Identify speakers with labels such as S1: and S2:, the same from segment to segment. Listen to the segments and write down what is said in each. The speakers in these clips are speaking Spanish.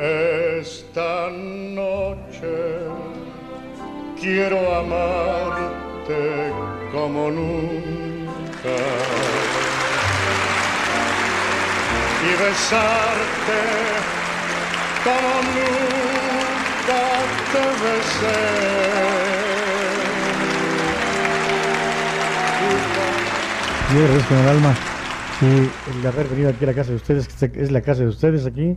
S1: Esta noche quiero amarte como nunca y besarte como nunca te besé.
S2: Agradezco con el alma y el haber venido aquí a la casa de ustedes, que es la casa de ustedes aquí.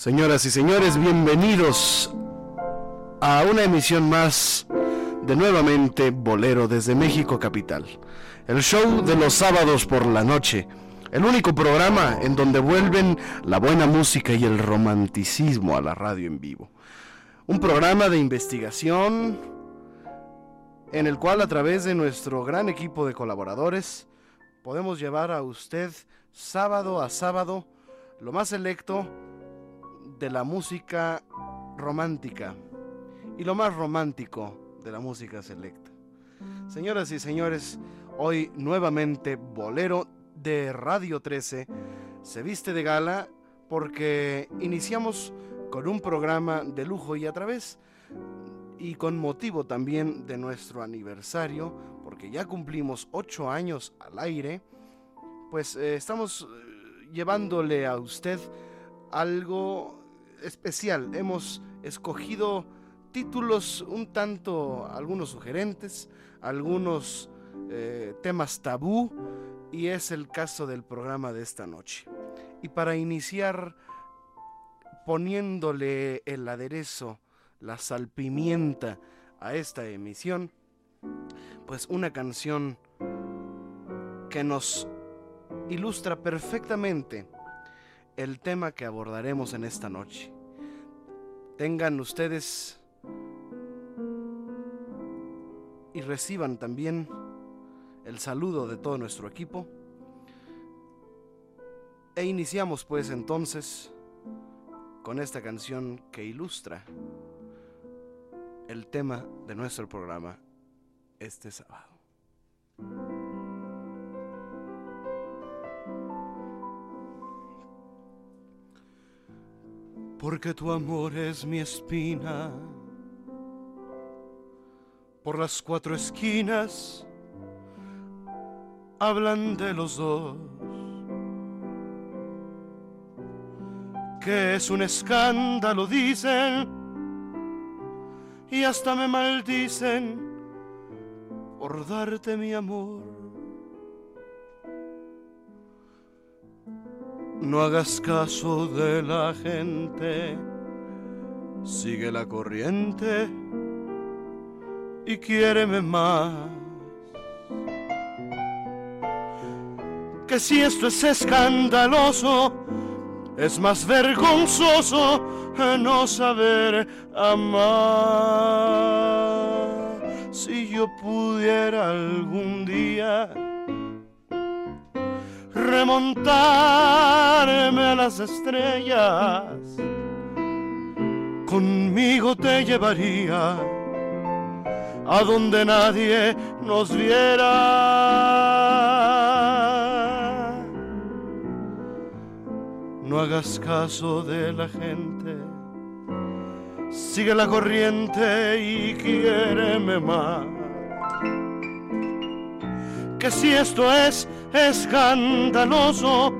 S3: Señoras y señores, bienvenidos a una emisión más de nuevamente Bolero desde México Capital. El show de los sábados por la noche. El único programa en donde vuelven la buena música y el romanticismo a la radio en vivo. Un programa de investigación, en el cual a través de nuestro gran equipo de colaboradores podemos llevar a usted sábado a sábado lo más selecto de la música romántica y lo más romántico de la música selecta. Señoras y señores, hoy nuevamente Bolero de Radio 13 se viste de gala porque iniciamos con un programa de lujo y a través y con motivo también de nuestro aniversario, porque ya cumplimos ocho años al aire, pues eh, estamos eh, llevándole a usted algo especial. Hemos escogido títulos un tanto, algunos sugerentes, algunos eh, temas tabú, y es el caso del programa de esta noche. Y para iniciar poniéndole el aderezo, la salpimienta a esta emisión, pues una canción que nos ilustra perfectamente el tema que abordaremos en esta noche. Tengan ustedes y reciban también el saludo de todo nuestro equipo. E iniciamos pues entonces con esta canción que ilustra el tema de nuestro programa este sábado. Porque tu amor es mi espina, por las cuatro esquinas hablan de los dos. Que es un escándalo, dicen, y hasta me maldicen por darte mi amor. No hagas caso de la gente, sigue la corriente y quiéreme más. Que si esto es escandaloso, es más vergonzoso no saber amar. Si yo pudiera algún día remontarme a las estrellas, conmigo te llevaría a donde nadie nos viera. No hagas caso de la gente, sigue la corriente y quiéreme más. Que si esto es escandaloso,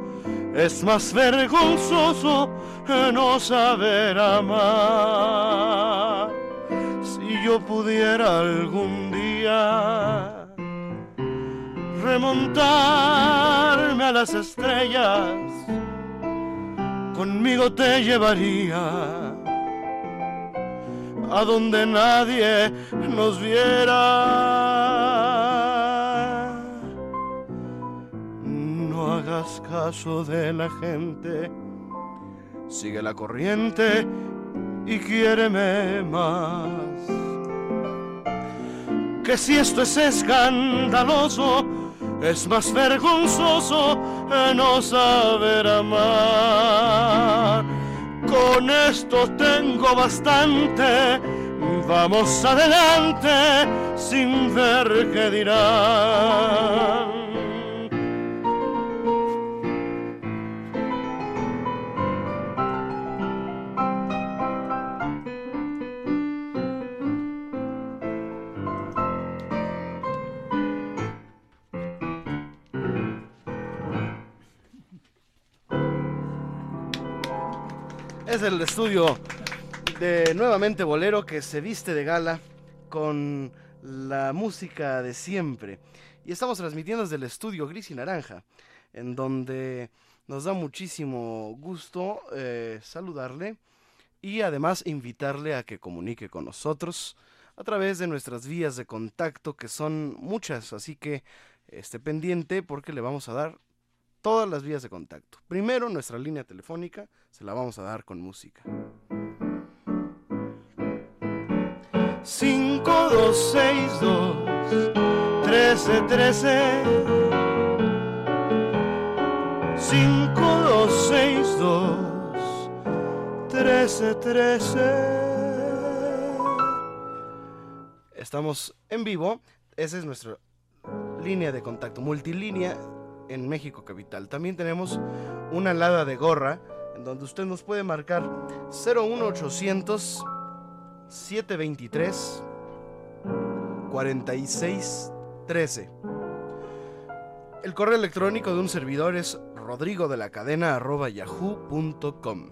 S3: es más vergonzoso no saber amar. Si yo pudiera algún día remontarme a las estrellas, conmigo te llevaría a donde nadie nos viera. Hagas caso de la gente, sigue la corriente y quiéreme más. Que si esto es escandaloso, es más vergonzoso no saber amar. Con esto tengo bastante, vamos adelante sin ver qué dirán. Es el estudio de Nuevamente Bolero que se viste de gala con la música de siempre. Y estamos transmitiendo desde el estudio Gris y Naranja, en donde nos da muchísimo gusto eh, saludarle y además invitarle a que comunique con nosotros a través de nuestras vías de contacto, que son muchas, así que esté pendiente porque le vamos a dar todas las vías de contacto. Primero, nuestra línea telefónica, se la vamos a dar con música. Sin 5262 1313 5262 1313 Estamos en vivo. Esa es nuestra línea de contacto, multilínea en México Capital. También tenemos una alada de gorra en donde usted nos puede marcar 01800 723 4613. El correo electrónico de un servidor es rodrigo de la cadena yahoo.com.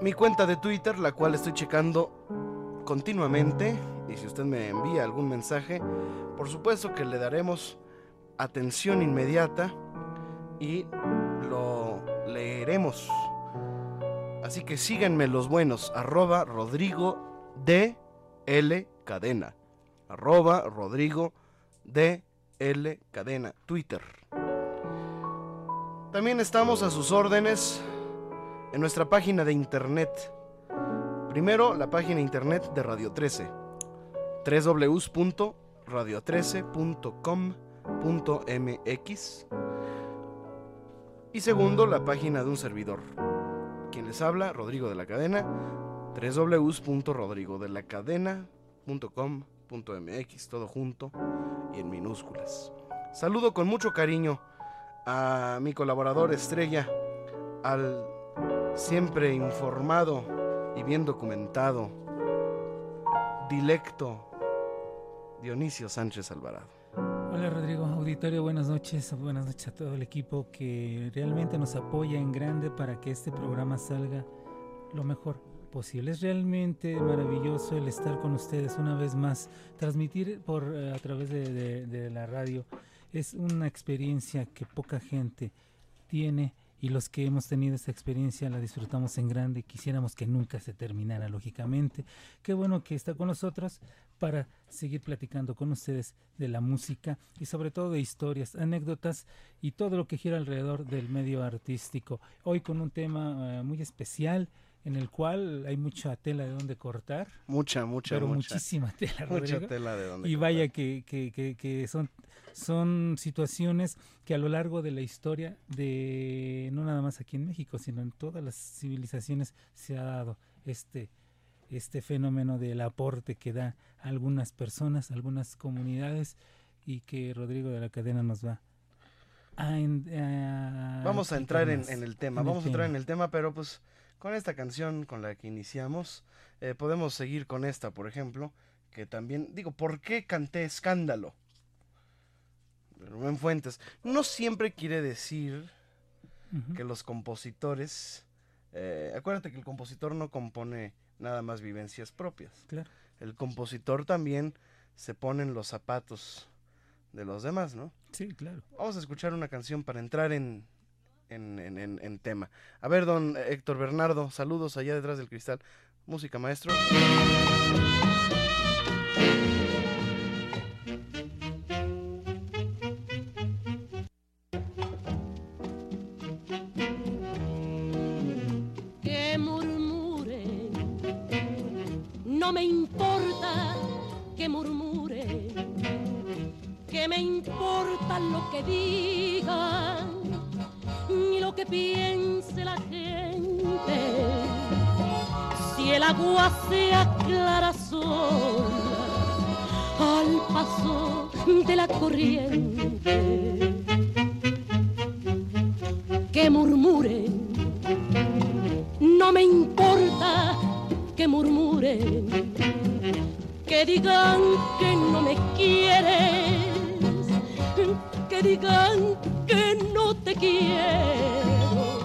S3: Mi cuenta de Twitter, la cual estoy checando continuamente, y si usted me envía algún mensaje, por supuesto que le daremos atención inmediata y lo leeremos. Así que síganme los buenos, arroba Rodrigo de L Cadena. Arroba Rodrigo de L Cadena, Twitter. También estamos a sus órdenes en nuestra página de internet. Primero, la página internet de Radio 13. www.radio13.com.mx Y segundo, la página de un servidor. Quien les habla, Rodrigo de la Cadena, www.rodrigodelacadena.com.mx, todo junto y en minúsculas. Saludo con mucho cariño a mi colaborador estrella, al siempre informado y bien documentado, dilecto Dionisio Sánchez Alvarado.
S4: Hola Rodrigo, auditorio, buenas noches, buenas noches a todo el equipo que realmente nos apoya en grande para que este programa salga lo mejor posible. Es realmente maravilloso el estar con ustedes una vez más, transmitir por eh, a través de, de- de la radio. Es una experiencia que poca gente tiene y los que hemos tenido esta experiencia la disfrutamos en grande. Quisiéramos que nunca se terminara, lógicamente. Qué bueno que está con nosotros para seguir platicando con ustedes de la música y sobre todo de historias, anécdotas y todo lo que gira alrededor del medio artístico. Hoy con un tema eh, muy especial en el cual hay mucha tela de donde cortar.
S3: Mucha, mucha,
S4: pero
S3: mucha.
S4: muchísima tela,
S3: Mucha
S4: Rodrigo.
S3: tela de donde
S4: Y vaya que, que, que, que son, son situaciones que a lo largo de la historia de no nada más aquí en México, sino en todas las civilizaciones se ha dado este este fenómeno del aporte que da a algunas personas, a algunas comunidades y que Rodrigo de la Cadena nos va a, en- a
S3: Vamos a entrar en, el tema,
S4: en el
S3: vamos a entrar
S4: tema.
S3: en el tema, pero pues con esta canción con la que iniciamos, eh, podemos seguir con esta, por ejemplo, que también, digo, ¿por qué canté escándalo? Rubén Fuentes. No siempre quiere decir que los compositores, eh, acuérdate que el compositor no compone nada más vivencias propias.
S4: Claro.
S3: El compositor también se pone en los zapatos de los demás, ¿no?
S4: Sí, claro.
S3: Vamos a escuchar una canción para entrar en, en, en- en- en tema. A ver, don Héctor Bernardo, saludos allá detrás del cristal. Música, maestro.
S5: Se aclara sola al paso de la corriente, que murmuren no me importa que murmuren, que digan que no me quieres, que digan que no te quiero,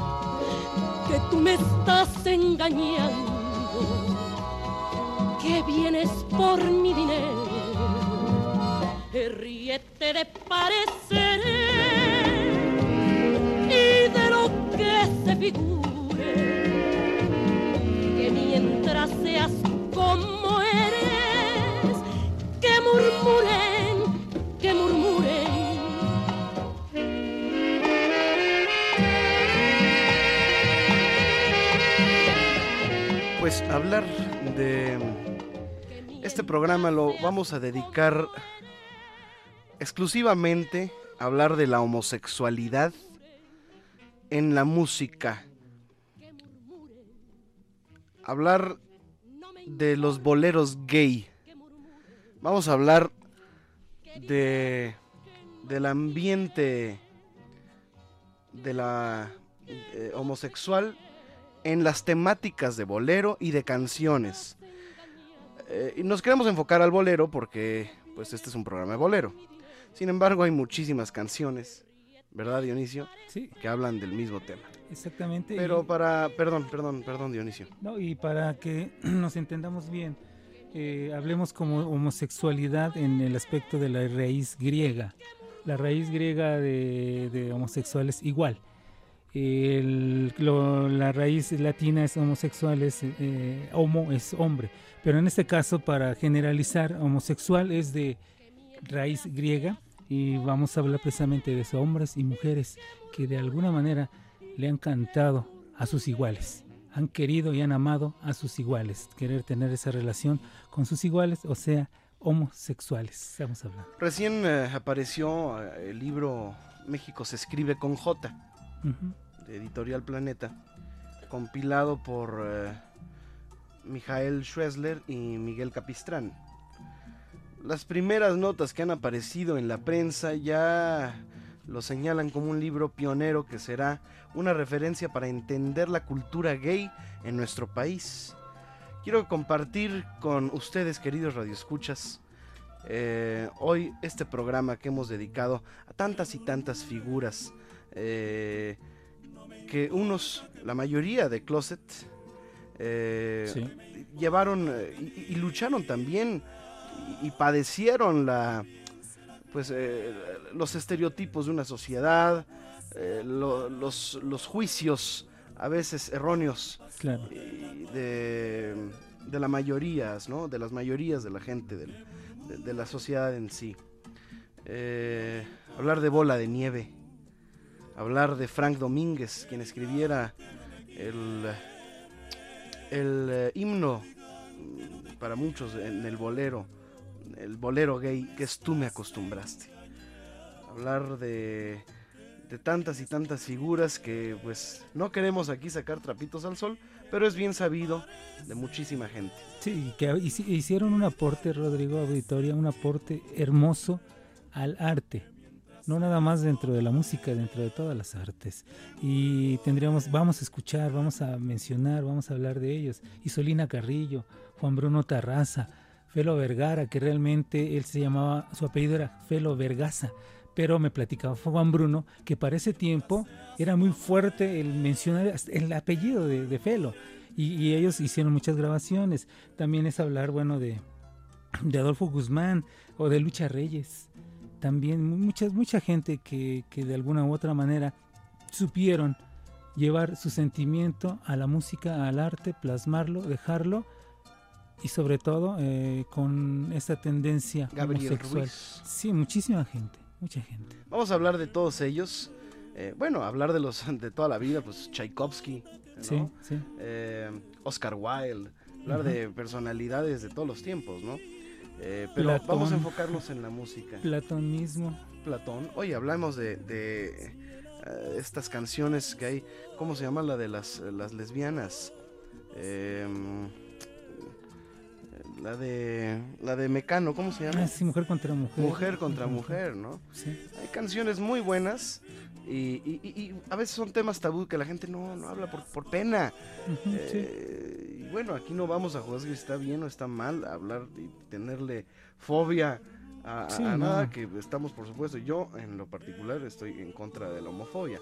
S5: que tú me estás engañando, que vienes por mi dinero. Ríete de pareceres y de lo que se figure que mientras seas como eres, que murmuren, que murmuren.
S3: Pues hablar de este programa lo vamos a dedicar exclusivamente a hablar de la homosexualidad en la música. Hablar de los boleros gay. Vamos a hablar de del ambiente de la eh, homosexual en las temáticas de bolero y de canciones. Eh, y nos queremos enfocar al bolero porque pues este es un programa de bolero. Sin embargo, hay muchísimas canciones, ¿verdad, Dionisio?
S4: Sí.
S3: Que hablan del mismo tema.
S4: Exactamente.
S3: Pero
S4: y-
S3: para, perdón, perdón, perdón, Dionisio.
S4: No, y para que nos entendamos bien, eh, hablemos como homosexualidad en el aspecto de la raíz griega. La raíz griega de, de homosexual es igual. El- lo- la raíz latina es homosexual, es eh, homo, es hombre. Pero en este caso, para generalizar, homosexual es de raíz griega y vamos a hablar precisamente de esos hombres y mujeres que de alguna manera le han cantado a sus iguales han querido y han amado a sus iguales, querer tener esa relación con sus iguales, o sea, homosexuales, estamos hablando.
S3: Recién eh, apareció eh, el libro México se escribe con J,
S4: Ujú.
S3: Editorial Planeta, compilado por eh, Mijael Schwesler y Miguel Capistrán. Las primeras notas que han aparecido en la prensa ya lo señalan como un libro pionero que será una referencia para entender la cultura gay en nuestro país. Quiero compartir con ustedes, queridos radioescuchas, eh, hoy este programa que hemos dedicado a tantas y tantas figuras eh, que unos, la mayoría de Closet, eh,
S4: Sí.
S3: llevaron eh, y, y lucharon también y, y padecieron la pues eh, los estereotipos de una sociedad, eh, lo- los, los juicios a veces erróneos
S4: Claro.
S3: de, de la mayorías, ¿no? De las mayorías de la gente, del- de, de la sociedad en sí. Hablar de bola de nieve, hablar de Frank Domínguez, quien escribiera el, el eh, himno mm, para muchos en el bolero, el bolero gay, que es Tú me acostumbraste. Hablar de, de tantas y tantas figuras que pues no queremos aquí sacar trapitos al sol, pero es bien sabido de muchísima gente.
S4: Sí, que hici- hicieron un aporte, Rodrigo Auditoria, un aporte hermoso al arte. No nada más dentro de la música, dentro de todas las artes. Y tendríamos, vamos a escuchar, vamos a mencionar, vamos a hablar de ellos. Isolina Carrillo, Juan Bruno Tarraza, Felo Vergara, que realmente él se llamaba, su apellido era Felo Vergaza, pero me platicaba Juan Bruno que para ese tiempo era muy fuerte el mencionar el apellido de, de Felo. Y, y ellos hicieron muchas grabaciones. También es hablar, bueno, de, de Adolfo Guzmán o de Lucha Reyes. También mu- muchas, mucha gente que, que de alguna u otra manera supieron llevar su sentimiento a la música, al arte, plasmarlo, dejarlo y sobre todo eh, con esta tendencia
S3: Gabriel
S4: homosexual.
S3: Ruiz.
S4: Sí, muchísima gente, mucha gente.
S3: Vamos a hablar de todos ellos. Eh, bueno, hablar de los de toda la vida, pues Tchaikovsky, ¿no?
S4: Sí, sí.
S3: Eh, Oscar Wilde, hablar de personalidades de todos los tiempos, ¿no? Eh, pero
S4: Platón.
S3: vamos a enfocarnos en la música.
S4: Platón mismo.
S3: Platón. Oye, hablamos de, de, eh, estas canciones que hay. ¿Cómo se llama la de las, las lesbianas? Em, la de la de Mecano, ¿cómo se llama?
S4: Ah, sí, mujer contra mujer.
S3: Mujer contra mujer, ¿no?
S4: Sí.
S3: Hay canciones muy buenas y, y- y- a veces son temas tabú que la gente no, no habla por, por pena. Eh, y bueno, aquí no vamos a juzgar si está bien o está mal hablar y tenerle fobia a, a-
S4: Sí,
S3: a
S4: no.
S3: nada que estamos, por supuesto, yo en lo particular estoy en contra de la homofobia.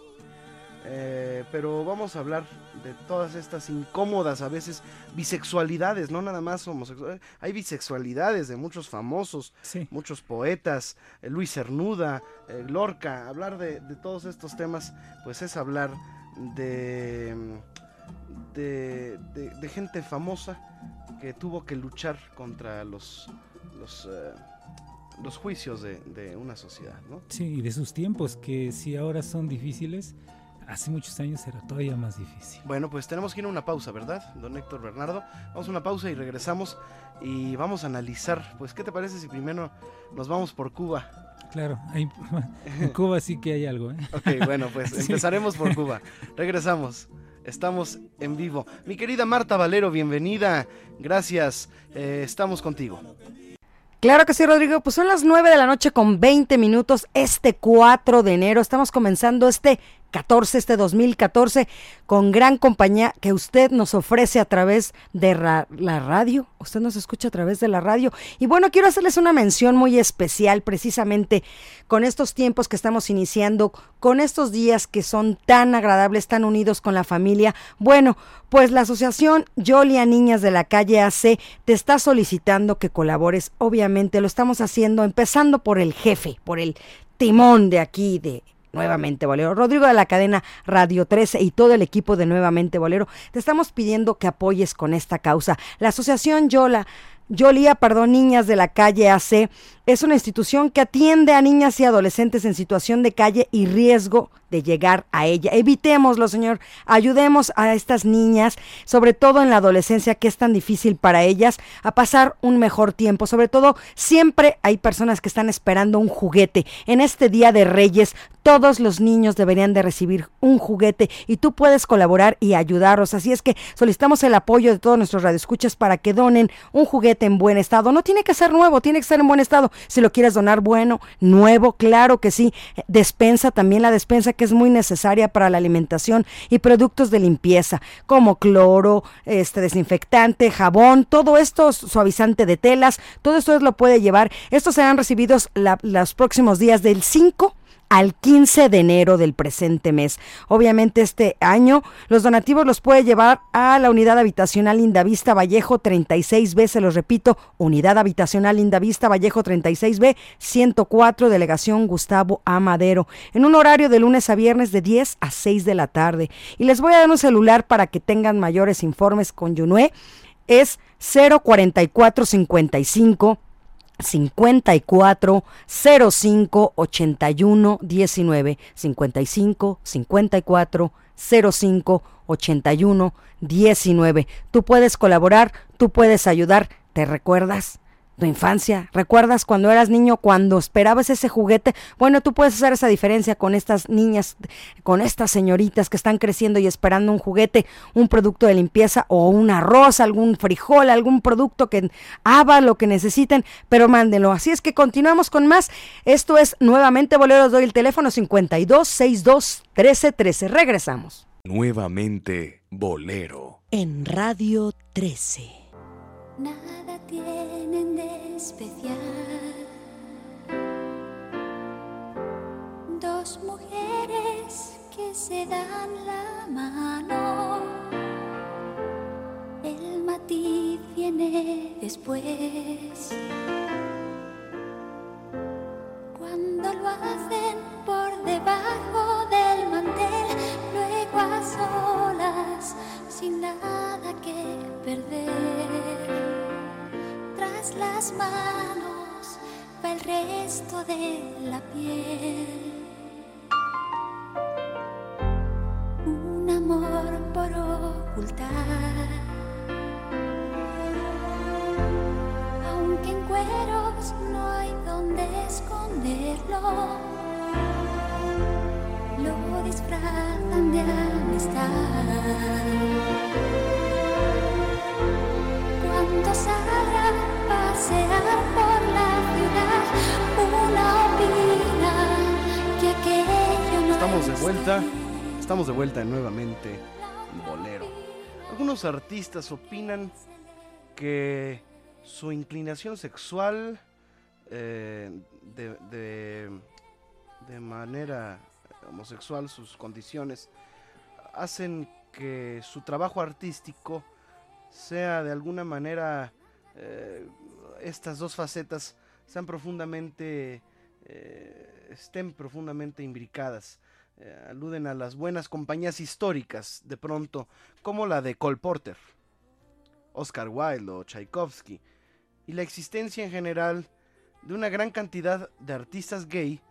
S3: Eh, pero vamos a hablar de todas estas incómodas, a veces, bisexualidades, no nada más homosexuales. Hay bisexualidades de muchos famosos, muchos poetas, eh, Luis Cernuda, eh, Lorca. Hablar de, de todos estos temas, pues es hablar de, de, de- de gente famosa que tuvo que luchar contra los, los, eh, los juicios de, de una sociedad, ¿no?
S4: Sí, y de sus tiempos, que si ahora son difíciles, hace muchos años era todavía más difícil.
S3: Bueno, pues tenemos que ir a una pausa, ¿verdad, don Héctor Bernardo? Vamos a una pausa y regresamos y vamos a analizar, pues, ¿qué te parece si primero nos vamos por Cuba?
S4: Claro, ahí, en Cuba sí que hay algo. ¿eh?
S3: Ok, bueno, pues sí. empezaremos por Cuba. Regresamos. Estamos en vivo. Mi querida Marta Valero, bienvenida. Gracias. Eh, estamos contigo.
S6: Claro que sí, Rodrigo. Pues son las 9 de la noche con 20 minutos este 4 de enero. Estamos comenzando este 14, este 2014, con gran compañía que usted nos ofrece a través de la radio. Usted nos escucha a través de la radio. Y bueno, quiero hacerles una mención muy especial precisamente con estos tiempos que estamos iniciando, con estos días que son tan agradables, tan unidos con la familia. Bueno, pues la asociación Yolia Niñas de la Calle AC te está solicitando que colabores. Obviamente lo estamos haciendo empezando por el jefe, por el timón de aquí, de Nuevamente Bolero. Rodrigo de la cadena Radio 13 y todo el equipo de Nuevamente Bolero, te estamos pidiendo que apoyes con esta causa. La asociación Yola Yolía, perdón, Niñas de la Calle AC es una institución que atiende a niñas y adolescentes en situación de calle y riesgo de llegar a ella. Evitémoslo, señor. Ayudemos a estas niñas, sobre todo en la adolescencia, que es tan difícil para ellas, a pasar un mejor tiempo. Sobre todo, siempre hay personas que están esperando un juguete. En este Día de Reyes, todos los niños deberían de recibir un juguete y tú puedes colaborar y ayudarlos. Así es que solicitamos el apoyo de todos nuestros radioescuchas para que donen un juguete en buen estado. No tiene que ser nuevo, tiene que ser en buen estado. Si lo quieres donar bueno, nuevo, claro que sí. Despensa también la despensa que es muy necesaria para la alimentación y productos de limpieza como cloro, este desinfectante, jabón, todo esto suavizante de telas, todo esto lo puede llevar. Estos serán recibidos la, los próximos días del 5 al 15 de enero del presente mes. Obviamente este año los donativos los puede llevar a la unidad habitacional Indavista Vallejo 36B, se los repito, unidad habitacional Indavista Vallejo 36B 104, delegación Gustavo Amadero, en un horario de lunes a viernes de 10 a 6 de la tarde. Y les voy a dar un celular para que tengan mayores informes con Yunue. Es 04455 54 05 81 19 55 54 05 81 19. Tú puedes colaborar, tú puedes ayudar. ¿Te recuerdas? Tu infancia. ¿Recuerdas cuando eras niño, cuando esperabas ese juguete? Bueno, tú puedes hacer esa diferencia con estas niñas, con estas señoritas que están creciendo y esperando un juguete, un producto de limpieza o un arroz, algún frijol, algún producto que haga lo que necesiten, pero mándenlo. Así es que continuamos con más. Esto es nuevamente Boleros, doy el teléfono 52 62 13 13. Regresamos.
S7: Nuevamente Bolero.
S6: En Radio 13.
S8: Nada tienen de especial. Dos mujeres que se dan la mano. El matiz viene después. Cuando lo hacen por debajo del mantel, luego a solas, sin nada que perder tras las manos va el resto de la piel. Un amor por ocultar. Aunque en cueros no hay donde esconderlo, lo disfrazan de amistad. Cuando salgan pasear por la ciudad, una opina que aquello no
S3: Estamos de vuelta, estamos de vuelta nuevamente en Bolero. Algunos artistas opinan que su inclinación sexual eh, de, de- de manera homosexual, sus condiciones, hacen que su trabajo artístico sea de alguna manera eh, estas dos facetas sean profundamente eh, estén profundamente imbricadas Eh, aluden a las buenas compañías históricas de pronto como la de Cole Porter Oscar Wilde o Tchaikovsky y la existencia en general de una gran cantidad de artistas gay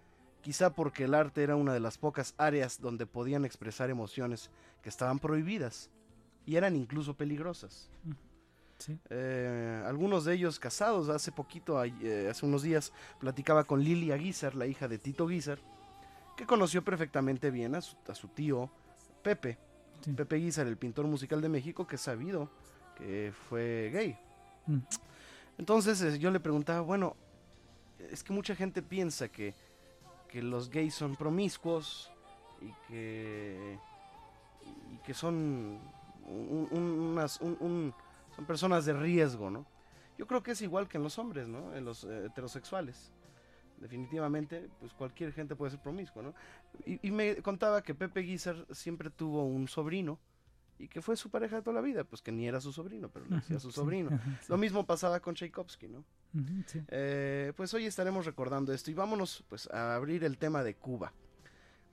S3: quizá porque el arte era una de las pocas áreas donde podían expresar emociones que estaban prohibidas y eran incluso peligrosas.
S4: Sí.
S3: Eh, algunos de ellos casados, hace poquito, eh, hace unos días, platicaba con Lilia Guizar, la hija de Tito Guizar, que conoció perfectamente bien a su, a su tío Pepe. Pepe Guizar, el pintor musical de México, que es sabido que fue gay.
S4: Mm.
S3: Entonces eh, yo le preguntaba, bueno, es que mucha gente piensa que, que los gays son promiscuos y que, y que son, un- un- unas, un- son personas de riesgo, ¿no? Yo creo que es igual que en los hombres, ¿no? En los eh, heterosexuales. Definitivamente, pues cualquier gente puede ser promiscuo, ¿no? Y, y me contaba que Pepe Guizar siempre tuvo un sobrino y que fue su pareja de toda la vida, pues que ni era su sobrino, pero le decía su sobrino. Lo mismo pasaba con Tchaikovsky, ¿no?
S4: Sí.
S3: Eh, pues hoy estaremos recordando esto y vámonos pues a abrir el tema de Cuba.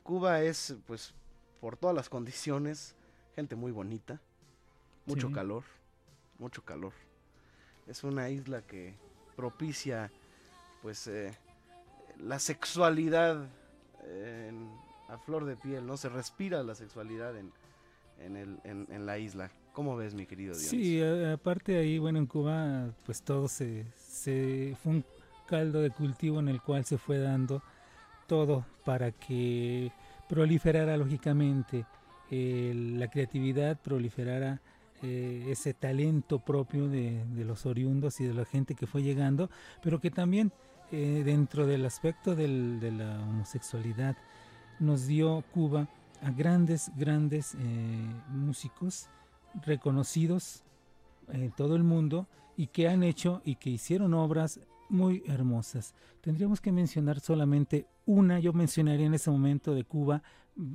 S3: Cuba es pues por todas las condiciones, gente muy bonita, mucho
S4: Sí.
S3: calor, mucho calor. Es una isla que propicia pues eh, la sexualidad eh, en- a flor de piel, ¿no? Se respira la sexualidad en, en, el- en- en la isla. ¿Cómo ves, mi querido Dionisio?
S4: Sí, a- aparte ahí, bueno, en Cuba, pues todo se, se fue un caldo de cultivo en el cual se fue dando todo para que proliferara lógicamente eh, la creatividad, proliferara eh, ese talento propio de, de los oriundos y de la gente que fue llegando, pero que también eh, dentro del aspecto del- de la homosexualidad nos dio Cuba a grandes, grandes eh, músicos reconocidos en todo el mundo y que han hecho y que hicieron obras muy hermosas. Tendríamos que mencionar solamente una, yo mencionaría en ese momento de Cuba,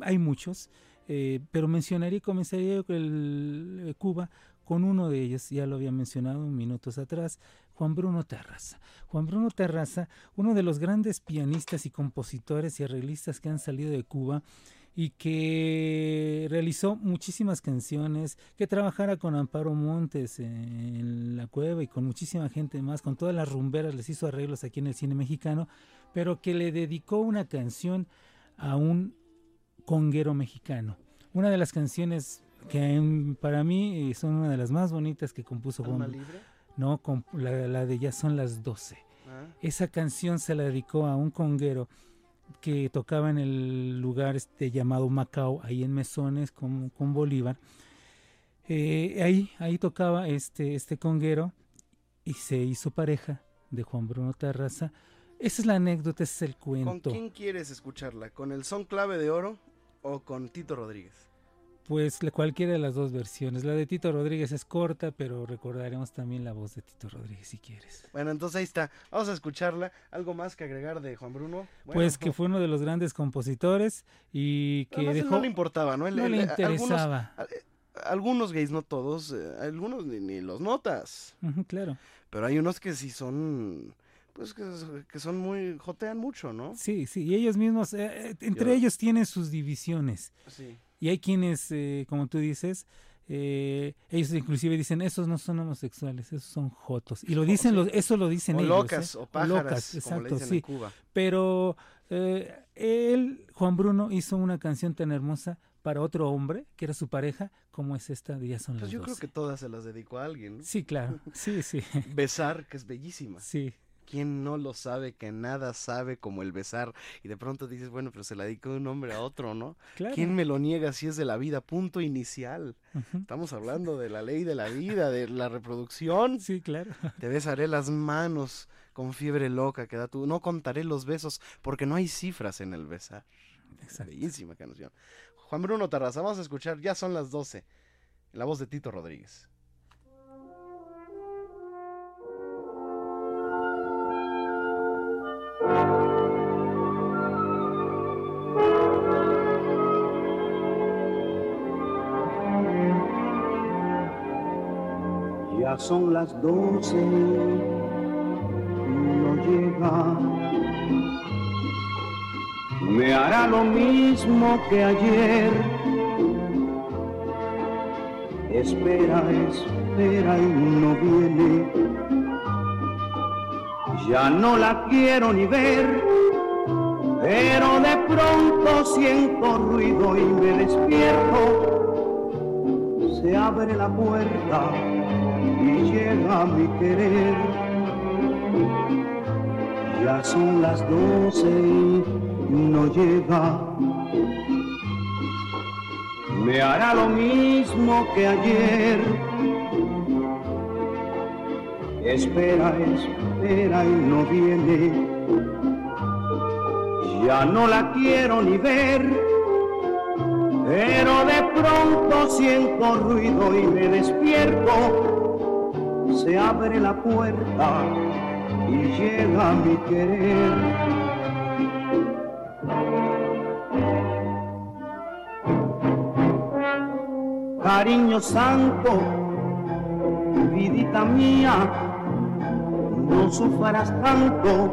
S4: hay muchos, eh, pero mencionaría y comenzaría el, Cuba con uno de ellos, ya lo había mencionado minutos atrás, Juan Bruno Terraza. Juan Bruno Terraza, uno de los grandes pianistas y compositores y arreglistas que han salido de Cuba y que realizó muchísimas canciones, que trabajara con Amparo Montes en la cueva y con muchísima gente más, con todas las rumberas, les hizo arreglos aquí en el cine mexicano, pero que le dedicó una canción a un conguero mexicano. Una de las canciones que para mí eh, son una de las más bonitas que compuso
S3: ¿Alma
S4: Juan.
S3: libre?
S4: No, la de Ya son las 12.
S3: Ah.
S4: Esa canción se la dedicó a un conguero que tocaba en el lugar este llamado Macao, ahí en Mesones con, con Bolívar. Eh, ahí, ahí tocaba este, este conguero y se hizo pareja de Juan Bruno Terraza. Esa es la anécdota, ese es el
S3: ¿Con
S4: cuento.
S3: quién quieres escucharla? ¿Con el son clave de oro o con Tito Rodríguez?
S4: Pues cualquiera de las dos versiones. La de Tito Rodríguez es corta, pero recordaremos también la voz de Tito Rodríguez si quieres.
S3: Bueno, entonces ahí está. Vamos a escucharla. ¿Algo más que agregar de Juan Bruno? Bueno,
S4: pues que fue uno de los grandes compositores y que
S3: él
S4: dejó...
S3: no le importaba, ¿no?
S4: No le interesaba.
S3: eh, Algunos gays, no todos, eh, algunos ni, ni los notas.
S4: Claro.
S3: Pero hay unos que sí son, pues que, que son muy, jotean mucho, ¿no?
S4: Sí, sí, y ellos mismos, eh, eh, entre
S3: Yo-
S4: ellos tienen sus divisiones.
S3: Sí.
S4: Y hay quienes, eh, como tú dices, eh, ellos inclusive dicen, esos no son homosexuales, esos son jotos. Y lo dicen,
S3: sí.
S4: los- eso lo dicen
S3: O
S4: ellos.
S3: locas,
S4: ¿eh?
S3: o pájaras, como le
S4: exacto,
S3: dicen
S4: sí.
S3: en Cuba.
S4: Pero eh, él, Juan Bruno, hizo una canción tan hermosa para otro hombre, que era su pareja, como es esta de Ya son
S3: Pues
S4: las
S3: yo creo
S4: 12.
S3: que todas se las dedicó a alguien, ¿no?
S4: Sí, claro, sí, sí.
S3: Besar, que es bellísima.
S4: Sí.
S3: ¿Quién no lo sabe que nada sabe como el besar? Y de pronto dices, bueno, pero se la dedicó de un hombre a otro, ¿no?
S4: Claro.
S3: ¿Quién me lo niega si es de la vida? Punto inicial. Estamos hablando de la ley de la vida, de la reproducción.
S4: Sí, claro.
S3: Te besaré las manos con fiebre loca que da tú. No contaré los besos porque no hay cifras en el besar. Bellísima canción. Juan Bruno Tarraza, vamos a escuchar, ya son las 12, en la voz de Tito Rodríguez.
S9: Son las doce, no llega. Me hará lo mismo que ayer. Espera, espera y no viene. Ya no la quiero ni ver.
S10: pero de pronto siento ruido y me despierto. Se abre la puerta y llega mi querer. Ya son las doce y no llega. Me hará lo mismo que ayer. Espera, espera y no viene. Ya no la quiero ni ver. Pero de pronto siento ruido y me despierto. Se abre la puerta y llega mi querer. Cariño santo, vidita mía, no sufras tanto,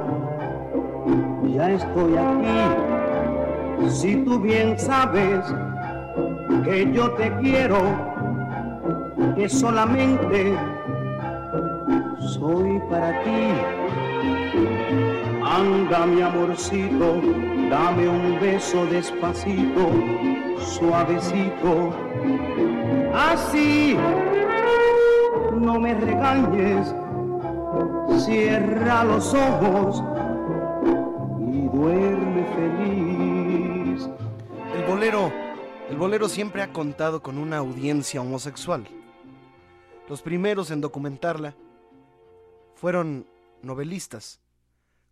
S10: ya estoy aquí. Si tú bien sabes que yo te quiero, que solamente soy para ti. Anda mi amorcito, dame un beso despacito, suavecito. Así, no me regañes, cierra los ojos y duerme feliz.
S3: El bolero, el bolero siempre ha contado con una audiencia homosexual. Los primeros en documentarla fueron novelistas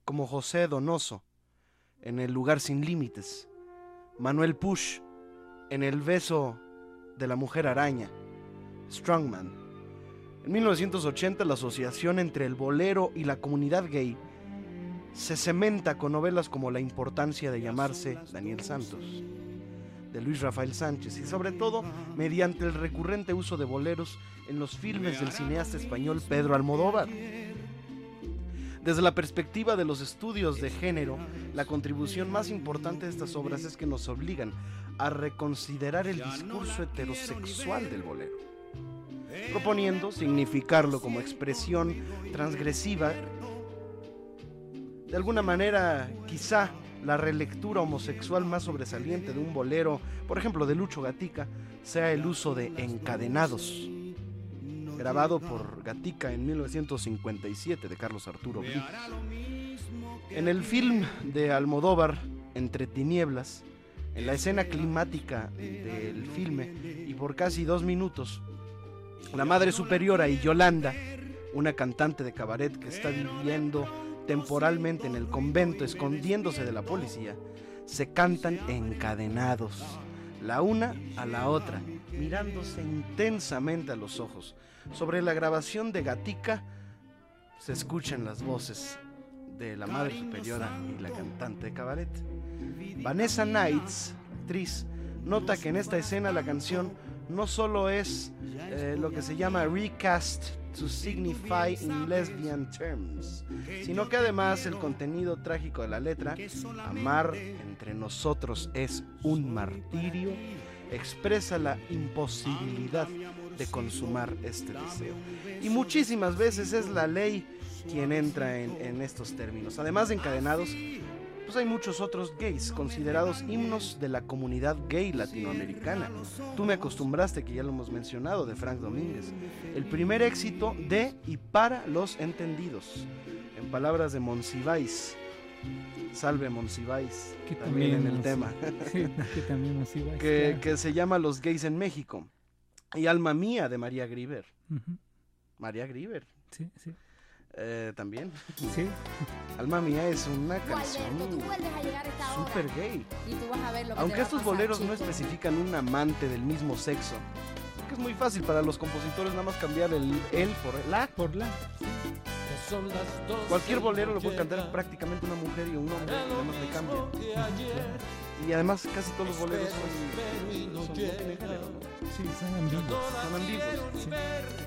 S3: como José Donoso en El lugar sin límites, Manuel Push en El beso de la mujer araña, Strongman. En 1980 la asociación entre el bolero y la comunidad gay se cementa con novelas como La importancia de llamarse Daniel Santos, de Luis Rafael Sánchez y sobre todo mediante el recurrente uso de boleros en los filmes del cineasta español Pedro Almodóvar. Desde la perspectiva de los estudios de género, la contribución más importante de estas obras es que nos obligan a reconsiderar el discurso heterosexual del bolero, proponiendo significarlo como expresión transgresiva. De alguna manera, quizá la relectura homosexual más sobresaliente de un bolero, por ejemplo de Lucho Gatica, sea el uso de encadenados grabado por Gatica en 1957 de Carlos Arturo Brit. En el film de Almodóvar, Entre Tinieblas, en la escena climática del filme y por casi dos minutos, la Madre Superiora y Yolanda, una cantante de cabaret que está viviendo temporalmente en el convento, escondiéndose de la policía, se cantan encadenados, la una a la otra, mirándose intensamente a los ojos. Sobre la grabación de Gatica se escuchan las voces de la Madre Superiora y la cantante de cabaret. Vanessa Knights, actriz, nota que en esta escena la canción no solo es eh, lo que se llama recast to signify in lesbian terms, sino que además el contenido trágico de la letra, amar entre nosotros es un martirio, expresa la imposibilidad de consumar este deseo. Y muchísimas veces es la ley quien entra en, en estos términos. Además de encadenados, pues hay muchos otros gays considerados himnos de la comunidad gay latinoamericana. Tú me acostumbraste, que ya lo hemos mencionado, de Frank Domínguez. El primer éxito de y para los entendidos. En palabras de Monsiváis. Salve Monsiváis,
S4: Que
S3: también en el
S4: nos-
S3: tema.
S4: Sí, que también
S3: que se llama Los gays en México. Y Alma Mía de María Grieber. María Grieber.
S4: Sí, sí.
S3: Eh, también.
S4: Sí.
S3: Alma Mía es una canción súper gay.
S11: Y tú vas a ver lo que
S3: Aunque
S11: te va a
S3: estos
S11: pasar,
S3: boleros no especifican un amante del mismo sexo, que es muy fácil para los compositores nada más cambiar el él por el la.
S4: Por la.
S3: Cualquier bolero lo puede cantar prácticamente una mujer y un hombre, y nada más le cambian. Y además casi todos los boleros son, son- género, ¿no?
S4: Sí, son ambiguos.
S3: Son ambiguos.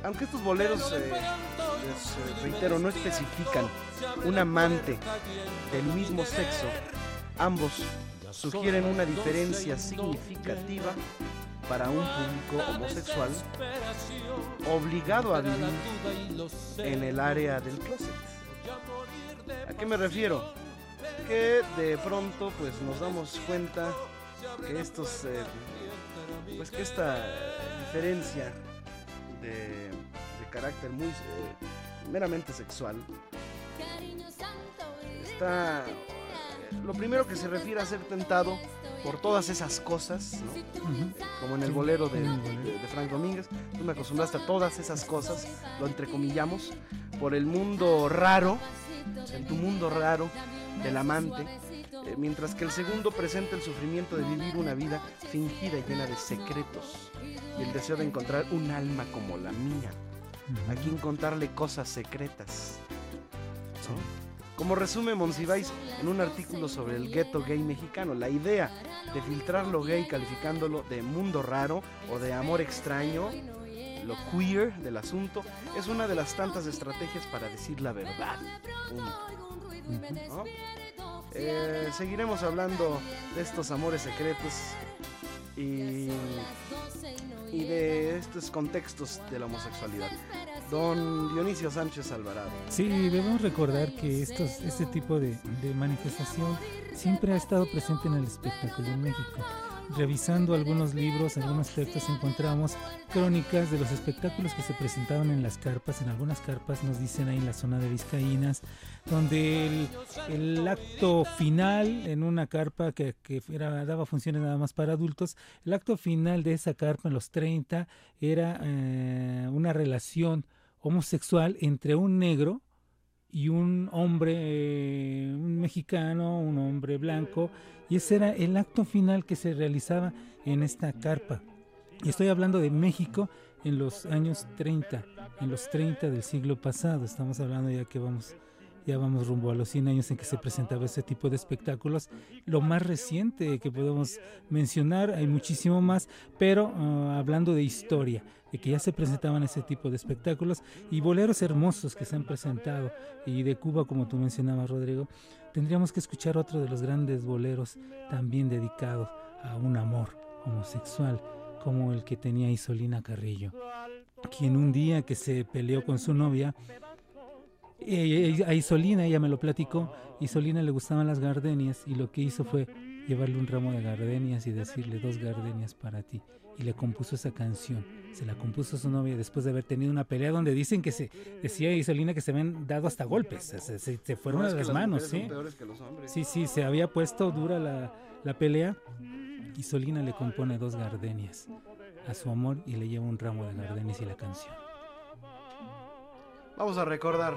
S3: Aunque estos boleros, eh, les eh, reitero, no especifican un amante del mismo sexo, ambos sugieren una diferencia significativa para un público homosexual obligado a vivir en el área del closet. ¿A qué me refiero? que de pronto pues nos damos cuenta que estos eh, pues que esta diferencia de, de carácter muy eh, meramente sexual está eh, lo primero que se refiere a ser tentado por todas esas cosas, ¿no? como en el bolero de, de- de Frank Domínguez, tú me acostumbraste a todas esas cosas, lo entrecomillamos, por el mundo raro, en tu mundo raro del amante, eh, mientras que el segundo presenta el sufrimiento de vivir una vida fingida y llena de secretos y el deseo de encontrar un alma como la mía, a quien contarle cosas secretas. ¿no? Como resume Monsiváis en un artículo sobre el gueto gay mexicano, la idea de filtrar lo gay calificándolo de mundo raro o de amor extraño, lo queer del asunto, es una de las tantas estrategias para decir la verdad. Punto. ¿No? Eh, seguiremos hablando de estos amores secretos y, y de estos contextos de la homosexualidad. Don Dionisio Sánchez Alvarado.
S4: Sí, debemos recordar que estos, este tipo de, de manifestación siempre ha estado presente en el espectáculo en México. Revisando algunos libros, algunos textos, encontramos crónicas de los espectáculos que se presentaban en las carpas. En algunas carpas nos dicen ahí en la zona de Vizcaínas, donde el, acto final en una carpa que, que era, daba funciones nada más para adultos, el acto final de esa carpa en los 30 era eh, una relación homosexual entre un negro y un hombre, eh, un mexicano, un hombre blanco, y ese era el acto final que se realizaba en esta carpa. Y estoy hablando de México en los años 30, en los 30 del siglo pasado, estamos hablando ya que vamos ya vamos rumbo a los 100 años en que se presentaba ese tipo de espectáculos. Lo más reciente que podemos mencionar, hay muchísimo más, pero ah, hablando de historia, de que ya se presentaban ese tipo de espectáculos y boleros hermosos que se han presentado, y de Cuba, como tú mencionabas, Rodrigo, tendríamos que escuchar otro de los grandes boleros también dedicados a un amor homosexual como el que tenía Isolina Carrillo, quien un día que se peleó con su novia, eh, eh, a Isolina, ella me lo platicó, Isolina le gustaban las gardenias y lo que hizo fue llevarle un ramo de gardenias y decirle dos gardenias para ti. Y le compuso esa canción. Se la compuso su novia después de haber tenido una pelea donde dicen que se decía Isolina que se habían dado hasta golpes. Se, se- se- fueron
S3: No,
S4: las
S3: las
S4: manos, ¿sí? Sí, sí, se había puesto dura la, la pelea. Isolina le compone dos gardenias a su amor y le lleva un ramo de gardenias y la canción.
S3: Vamos a recordar.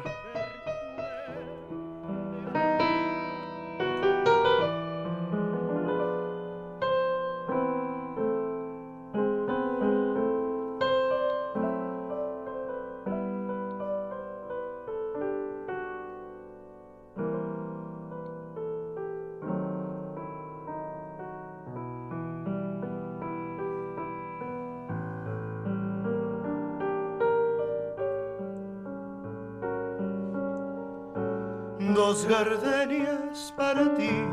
S9: Dos gardenias para ti.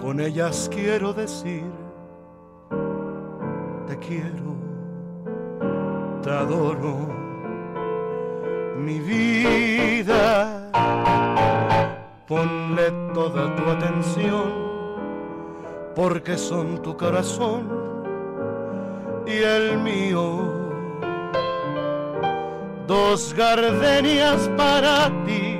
S9: Con ellas quiero decir, te quiero, te adoro, mi vida. Ponle toda tu atención, porque son tu corazón y el mío dos gardenias para ti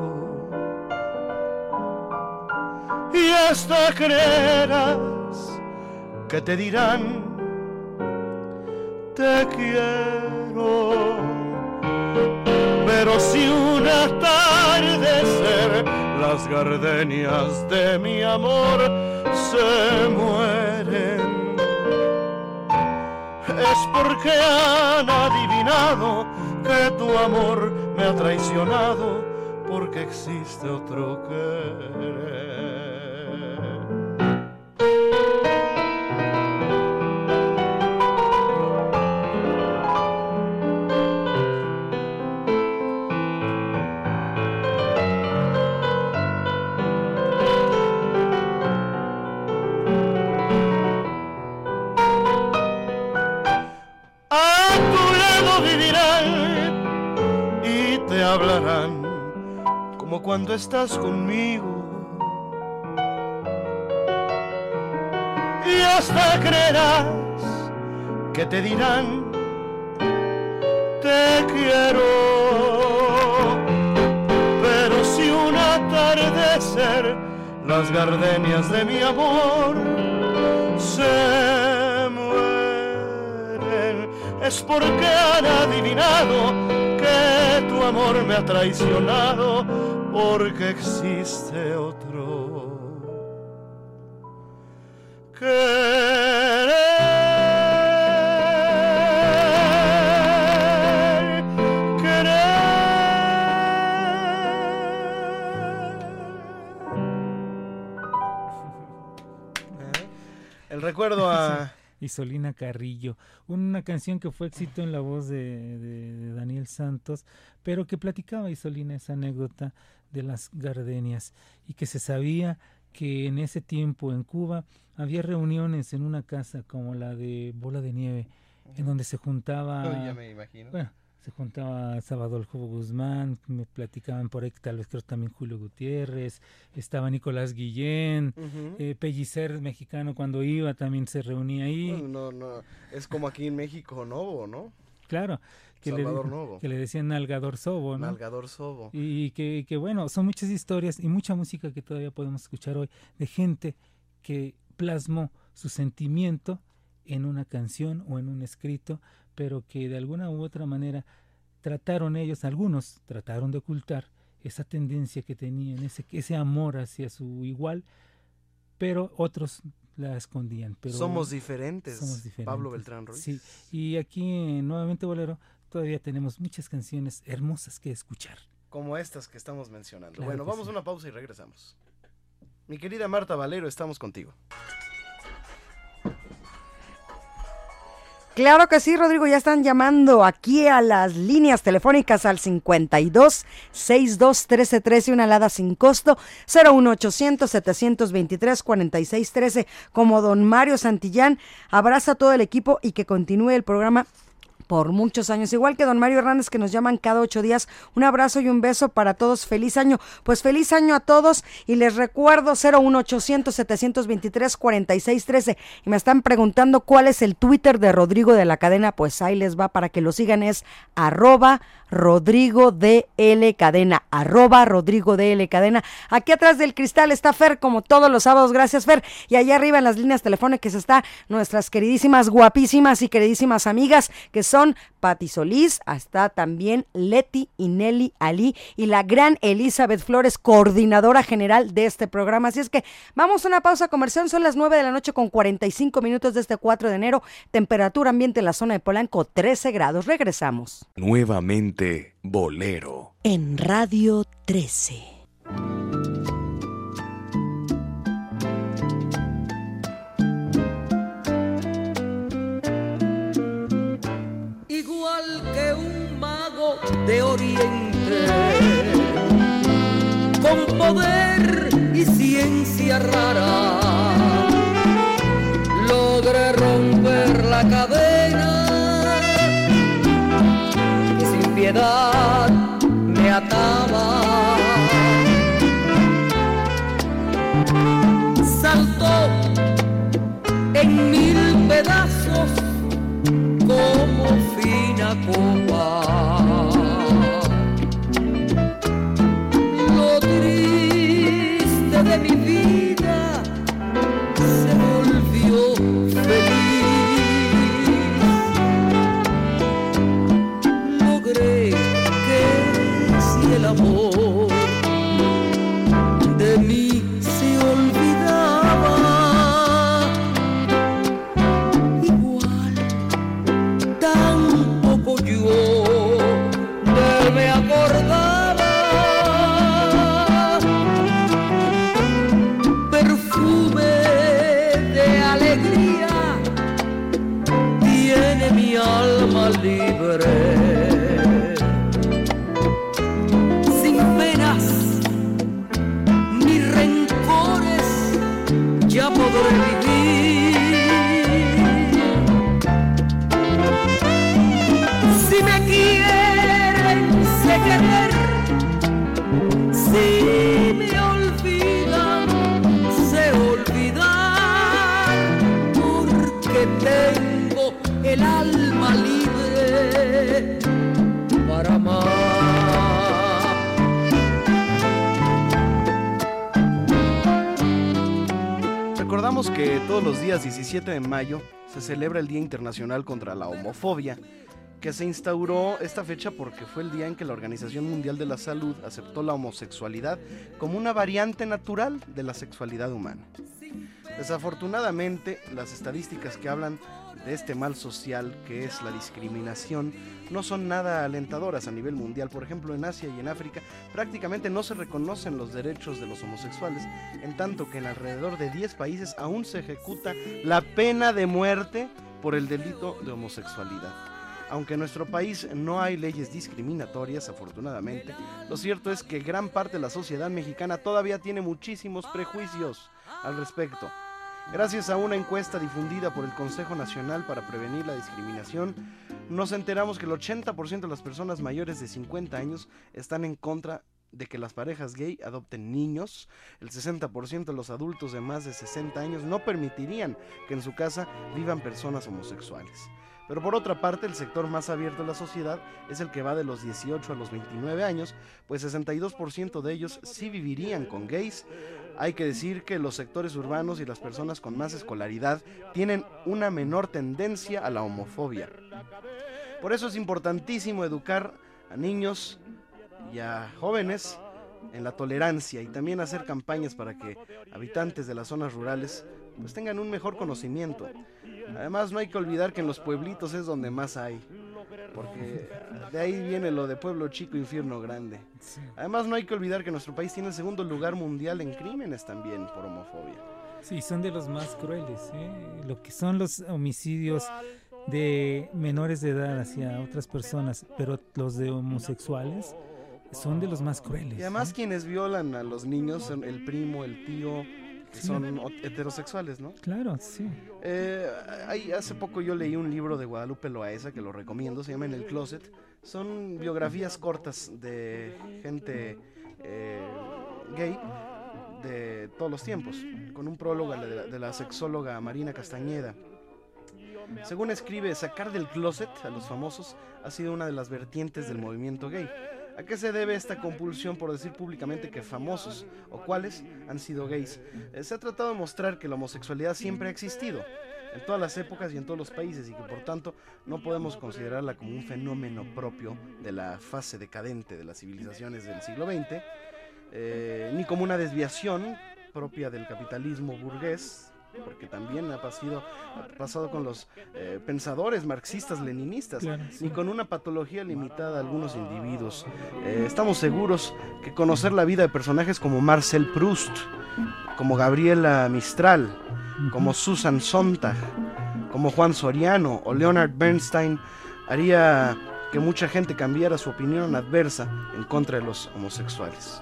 S9: hasta creerás que te dirán te quiero. Pero si un atardecer las gardenias de mi amor se mueren, es porque han adivinado que tu amor me ha traicionado porque existe otro querer.
S3: Solo cuando estás conmigo. Y hasta creerás que te dirán, te quiero. Pero si un atardecer las gardenias de mi amor se mueren, es porque han adivinado tu amor me ha traicionado, porque existe otro. Querer, querer. El recuerdo a
S4: Isolina Carrillo, una canción que fue éxito en la voz de, de- de Daniel Santos, pero que platicaba Isolina esa anécdota de las gardenias y que se sabía que en ese tiempo en Cuba había reuniones en una casa como la de Bola de Nieve, en donde se juntaba...
S3: Ya me imagino.
S4: Bueno, se juntaba Sabadolfo Guzmán, me platicaban por ahí, tal vez creo también Julio Gutiérrez, estaba Nicolás Guillén,
S3: Ujú.
S4: eh, Pellicer mexicano cuando iba también se reunía ahí.
S3: Bueno, no, no, es como aquí en México Novo, ¿no?
S4: Claro, que, le, que le decían Nalgador Sobo, ¿no?
S3: Nalgador Sobo.
S4: Y que, que, bueno, son muchas historias y mucha música que todavía podemos escuchar hoy de gente que plasmó su sentimiento en una canción o en un escrito, pero que de alguna u otra manera trataron ellos, algunos trataron de ocultar esa tendencia que tenían, ese, ese amor hacia su igual, pero otros la escondían. Pero
S3: Somos diferentes,
S4: somos diferentes.
S3: Pablo Beltrán Ruiz.
S4: Sí, y aquí en Nuevamente Bolero todavía tenemos muchas canciones hermosas que escuchar.
S3: Como estas que estamos mencionando.
S4: Claro
S3: bueno, vamos
S4: sí.
S3: a una pausa y regresamos. Mi querida Marta Valero, estamos contigo.
S6: Claro que sí, Rodrigo, ya están llamando aquí a las líneas telefónicas al 52 62 13 13, una alada sin costo, 01800 723 46 13, como don Mario Santillán. Abraza a todo el equipo y que continúe el programa por muchos años, igual que don Mario Hernández que nos llaman cada ocho días. Un abrazo y un beso para todos. Feliz año. Pues feliz año a todos y les recuerdo 01800 723 46 13 y me están preguntando cuál es el Twitter de Rodrigo de la cadena. Pues ahí les va para que lo sigan es arroba Rodrigo DL Cadena, arroba Rodrigo DL Cadena. Aquí atrás del cristal está Fer, como todos los sábados. Gracias, Fer. Y allá arriba en las líneas telefónicas está nuestras queridísimas, guapísimas y queridísimas amigas, que son Patti Solís, está también Leti y Nelly Ali y la gran Elizabeth Flores, coordinadora general de este programa. Así es que vamos a una pausa comercial. Son las 9 de la noche con 45 minutos de este 4 de enero. Temperatura ambiente en la zona de Polanco, 13 grados. Regresamos.
S7: Nuevamente Bolero.
S6: En Radio 13.
S12: De oriente, con poder y ciencia rara, logré romper la cadena que sin piedad me ataba. Saltó en mil pedazos como fina copa.
S3: Todos los días 17 de mayo se celebra el Día Internacional contra la Homofobia, que se instauró esta fecha porque fue el día en que la Organización Mundial de la Salud aceptó la homosexualidad como una variante natural de la sexualidad humana. Desafortunadamente, las estadísticas que hablan de este mal social que es la discriminación no son nada alentadoras a nivel mundial. Por ejemplo, en Asia y en África prácticamente no se reconocen los derechos de los homosexuales, en tanto que en alrededor de 10 países aún se ejecuta la pena de muerte por el delito de homosexualidad. Aunque en nuestro país no hay leyes discriminatorias, afortunadamente, lo cierto es que gran parte de la sociedad mexicana todavía tiene muchísimos prejuicios al respecto. Gracias a una encuesta difundida por el Consejo Nacional para Prevenir la Discriminación, nos enteramos que el 80% de las personas mayores de 50 años están en contra de que las parejas gay adopten niños, el 60% de los adultos de más de 60 años no permitirían que en su casa vivan personas homosexuales. Pero por otra parte, el sector más abierto de la sociedad es el que va de los 18 a los 29 años, pues 62% de ellos sí vivirían con gays. Hay que decir que los sectores urbanos y las personas con más escolaridad tienen una menor tendencia a la homofobia. Por eso es importantísimo educar a niños y a jóvenes en la tolerancia y también hacer campañas para que habitantes de las zonas rurales pues tengan un mejor conocimiento. Además no hay que olvidar que en los pueblitos es donde más hay, porque de ahí viene lo de pueblo chico, infierno grande. Además no hay que olvidar que nuestro país tiene el segundo lugar mundial en crímenes también por homofobia.
S4: Sí, son de los más crueles. ¿eh? Lo que son los homicidios de menores de edad hacia otras personas, pero los de homosexuales son de los más crueles.
S3: Y además quienes violan a los niños son el primo, el tío, que son heterosexuales, ¿no?
S4: Claro, sí.
S3: Eh, hay- hace poco yo leí un libro de Guadalupe Loaesa que lo recomiendo, se llama En el Closet. Son biografías cortas de gente eh, gay de todos los tiempos, con un prólogo de la, de la sexóloga Marina Castañeda. Según escribe, sacar del closet a los famosos ha sido una de las vertientes del movimiento gay. ¿A qué se debe esta compulsión por decir públicamente que famosos o cuáles han sido gays? Eh, se ha tratado de mostrar que la homosexualidad siempre ha existido, en todas las épocas y en todos los países, y que por tanto no podemos considerarla como un fenómeno propio de la fase decadente de las civilizaciones del siglo XX, eh, ni como una desviación propia del capitalismo burgués, porque también ha pasado, ha pasado con los eh, pensadores marxistas leninistas,
S4: Claro, sí.
S3: ni con una patología limitada a algunos individuos. Eh, estamos seguros que conocer la vida de personajes como Marcel Proust, como Gabriela Mistral, como Susan Sontag, como Juan Soriano o Leonard Bernstein haría que mucha gente cambiara su opinión adversa en contra de los homosexuales.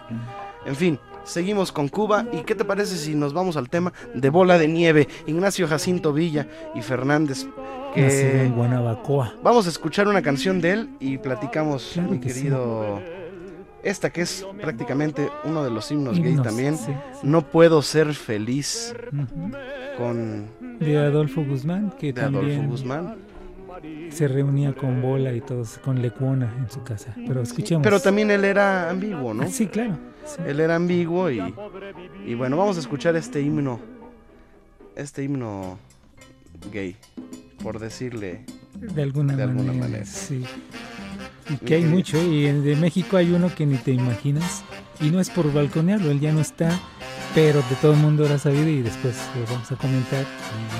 S3: En fin, seguimos con Cuba y ¿qué te parece si nos vamos al tema de Bola de Nieve, Ignacio Jacinto Villa y Fernández? que-
S4: Nacido en Guanabacoa.
S3: Vamos a escuchar una canción de él y platicamos,
S4: Claro
S3: mi
S4: que sí.
S3: querido. Esta que es prácticamente uno de los himnos, gay también.
S4: sí,
S3: No puedo ser feliz con
S4: De Adolfo Guzmán, que
S3: de Adolfo
S4: también
S3: Guzmán.
S4: se reunía con Bola y todos, con Lecuona en su casa. Pero escuchemos.
S3: Pero también él era ambiguo, ¿no?
S4: Ah, sí, claro. Sí.
S3: Él era ambiguo y, y bueno, vamos a escuchar este himno. Este himno gay, por decirle
S4: De alguna,
S3: de alguna
S4: manera,
S3: manera.
S4: Sí. Y que hay mucho, y en- de México hay uno que ni te imaginas, y no es por balconearlo, él ya no está, pero de todo el mundo lo ha sabido y después lo vamos a comentar,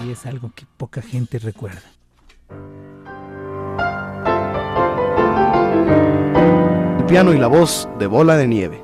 S4: y es algo que poca gente recuerda.
S3: El piano y la voz de Bola de Nieve.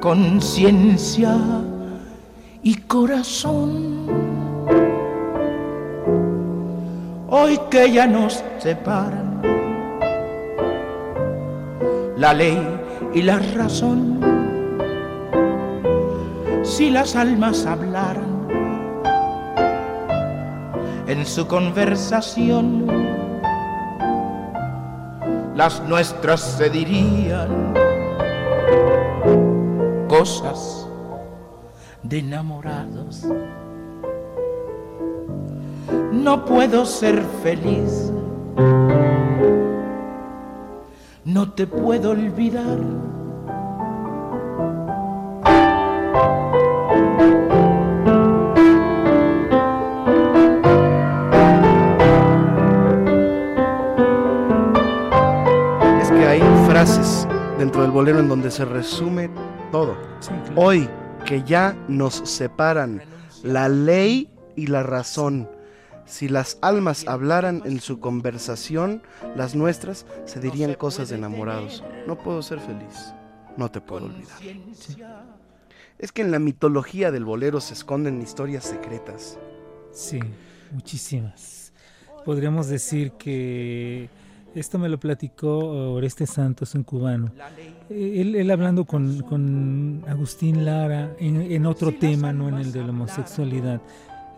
S13: conciencia y corazón. Hoy que ya nos separan la ley y la razón, si las almas hablaran, en su conversación. Las nuestras se dirían cosas de enamorados. No puedo ser feliz, no te puedo olvidar.
S3: Bolero en donde se resume todo. Hoy que ya nos separan la ley y la razón. Si las almas hablaran en su conversación, las nuestras se dirían cosas de enamorados. No puedo ser feliz, no te puedo olvidar. Es que en la mitología del bolero se esconden historias secretas.
S4: Sí, muchísimas. Podríamos decir que esto me lo platicó Oreste Santos, un cubano. Eh, Él, él hablando con, con Agustín Lara en, en otro tema, no en el de la homosexualidad,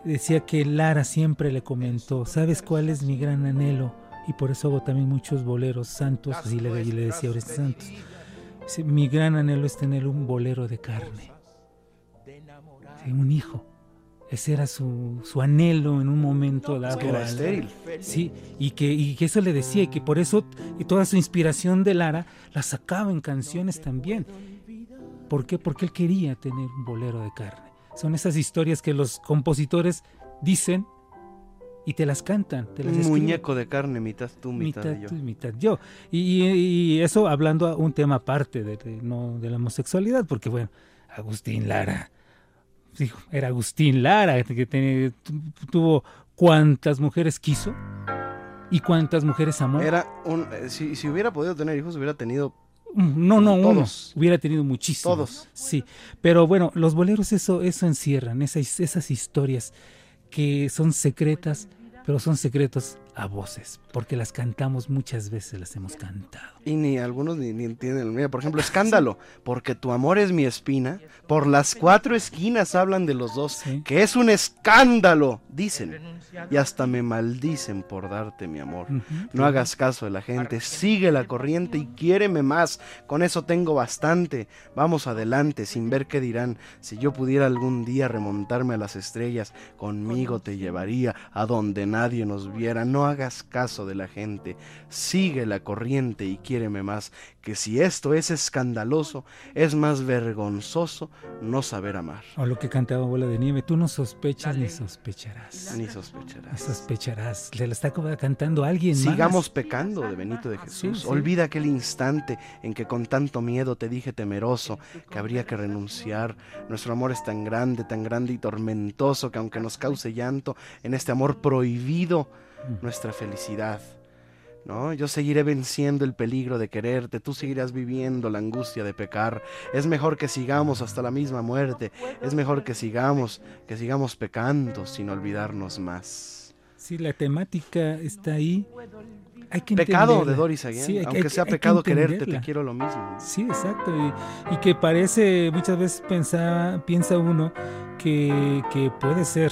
S4: decía que Lara siempre le comentó, ¿sabes cuál es mi gran anhelo? Y por eso hago también muchos boleros santos, así le, y le decía Oreste Santos. Mi gran anhelo es tener un bolero de carne, Sí, un hijo. Ese era su, su anhelo en un momento dado.
S3: que era estéril.
S4: Sí, y que, y que eso le decía, y que por eso y toda su inspiración de Lara la sacaba en canciones también. ¿Por qué? Porque él quería tener un bolero de carne. Son esas historias que los compositores dicen y te las cantan. Te las
S3: Un muñeco de carne, mitad tú, mitad,
S4: mitad
S3: yo.
S4: tú y mitad yo. Y, eso hablando a un tema aparte de, de- no, de la homosexualidad, porque bueno, Agustín Lara, era Agustín Lara, que tuvo cuántas mujeres quiso y cuántas mujeres amó.
S3: Era un, eh, si, si hubiera podido tener hijos, hubiera tenido
S4: Mm, No, no, uno.
S3: Todos.
S4: Hubiera tenido muchísimos.
S3: Todos.
S4: Sí. Pero bueno, los boleros eso, eso encierran, esas, esas historias que son secretas, pero son secretos a voces, porque las cantamos muchas veces, las hemos cantado.
S3: Y ni algunos ni, ni entienden. Mira, por ejemplo, escándalo. Porque tu amor es mi espina. Por las cuatro esquinas hablan de los dos. Que es un escándalo, dicen. Y hasta me maldicen por darte mi amor. No hagas caso de la gente. Sigue la corriente y quiéreme más. Con eso tengo bastante. Vamos adelante sin ver qué dirán. Si yo pudiera algún día remontarme a las estrellas, conmigo te llevaría a donde nadie nos viera. No hagas caso de la gente. Sigue la corriente y quiéreme más. Que si esto es escandaloso, es más vergonzoso no saber amar.
S4: O lo que cantaba Bola de Nieve, tú no sospechas ni sospecharás.
S3: Ni sospecharás.
S4: Ni sospecharás. Le la está cantando alguien más.
S3: Sigamos pecando de Benito de Jesús.
S4: Sí, sí.
S3: Olvida aquel instante en que con tanto miedo te dije temeroso que habría que renunciar. Nuestro amor es tan grande, tan grande y tormentoso que aunque nos cause llanto, en este amor prohibido, nuestra felicidad. ¿No? Yo seguiré venciendo el peligro de quererte, tú seguirás viviendo la angustia de pecar. Es mejor que sigamos hasta la misma muerte. Es mejor que sigamos, que sigamos pecando sin olvidarnos más.
S4: Sí, la temática está ahí. Hay que
S3: Pecado de Doris Aguiar.
S4: Sí, hay que-
S3: Aunque
S4: hay
S3: sea
S4: hay que
S3: pecado quererte, te quiero lo mismo.
S4: Sí, exacto. Y, y que parece, muchas veces pensa, piensa uno que, que puede ser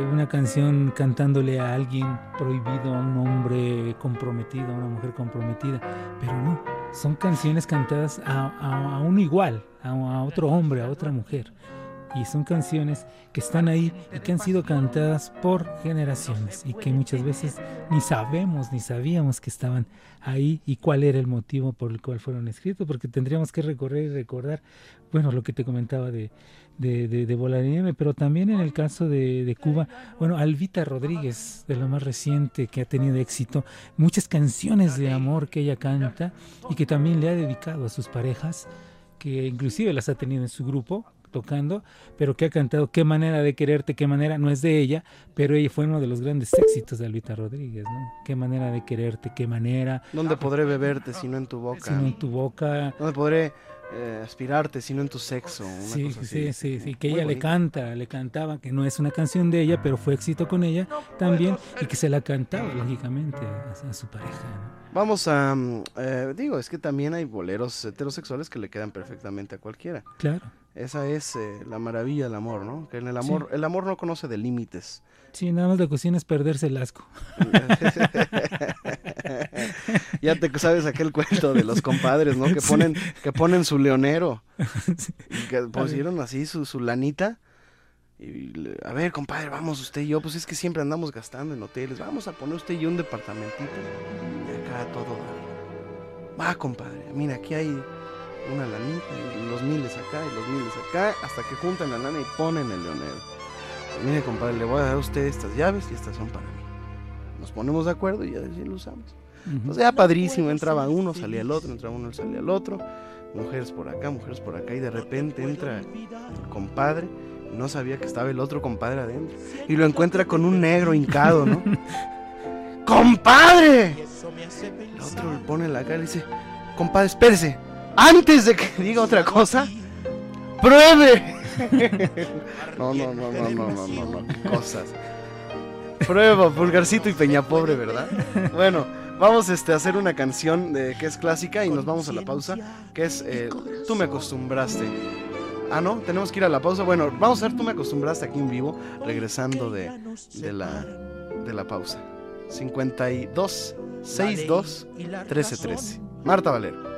S4: una canción cantándole a alguien prohibido, a un hombre comprometido, a una mujer comprometida. Pero no, son canciones cantadas a, a- a un igual, a, a otro hombre, a otra mujer. Y son canciones que están ahí y que han sido cantadas por generaciones y que muchas veces ni sabemos ni sabíamos que estaban ahí y cuál era el motivo por el cual fueron escritos, porque tendríamos que recorrer y recordar, bueno, lo que te comentaba de, de, de, de Bola de Nieve, pero también en el caso de, de Cuba, bueno, Alvita Rodríguez, de lo más reciente que ha tenido éxito, muchas canciones de amor que ella canta y que también le ha dedicado a sus parejas, que inclusive las ha tenido en su grupo tocando, pero que ha cantado Qué manera de quererte, qué manera, no es de ella, pero ella fue uno de los grandes éxitos de Alvita Rodríguez, ¿no? Qué manera de quererte, qué manera.
S3: ¿Dónde podré beberte si no en tu boca?
S4: Si no en tu boca.
S3: ¿Dónde podré eh, aspirarte si no en tu sexo? Una
S4: Sí,
S3: cosa
S4: sí,
S3: así.
S4: sí, sí, que
S3: Muy
S4: ella le canta, le cantaba, que no es una canción de ella, pero fue éxito con ella también, y que se la cantaba, lógicamente, a, a su pareja. ¿no?
S3: Vamos a... mm, eh, digo, es que también hay boleros heterosexuales que le quedan perfectamente a cualquiera.
S4: Claro.
S3: Esa es eh, la maravilla del amor, ¿no? Que en el amor, el amor no conoce de límites.
S4: Sí, nada más de cocina es perderse el asco.
S3: ya te sabes aquel cuento de los compadres, ¿no? Que
S4: Sí.
S3: ponen, que ponen su leonero. Y que pusieron así su, su lanita. Y le- a ver, compadre, vamos usted y yo. Pues es que siempre andamos gastando en hoteles. Vamos a poner usted y yo un departamentito. Y acá todo. Va, compadre. Mira, aquí hay una lanita. Y los miles acá y los miles acá. Hasta que juntan la lana y ponen el leonero. Mire, compadre, le voy a dar a usted estas llaves y estas son para mí. Nos ponemos de acuerdo y así lo usamos. Pues ya padrísimo, entraba uno, salía el otro, entraba uno, salía el otro. Mujeres por acá, mujeres por acá. Y de repente entra el compadre. y No sabía que estaba el otro compadre adentro. Y lo encuentra con un negro hincado, ¿no? ¡Compadre! El otro le pone la cara y dice, compadre, espérese. Antes de que diga otra cosa, pruebe. No, no, no, no, no, no, no, no, qué cosas. Prueba, Pulgarcito y Peña Pobre, ¿verdad? Bueno, vamos este, a hacer una canción de, que es clásica y nos vamos a la pausa, que es eh, Tú me acostumbraste. Ah, no, tenemos que ir a la pausa. Bueno, vamos a ver Tú me acostumbraste aquí en vivo, regresando de, de, la, de la pausa. 52 62 13 13. Marta Valero.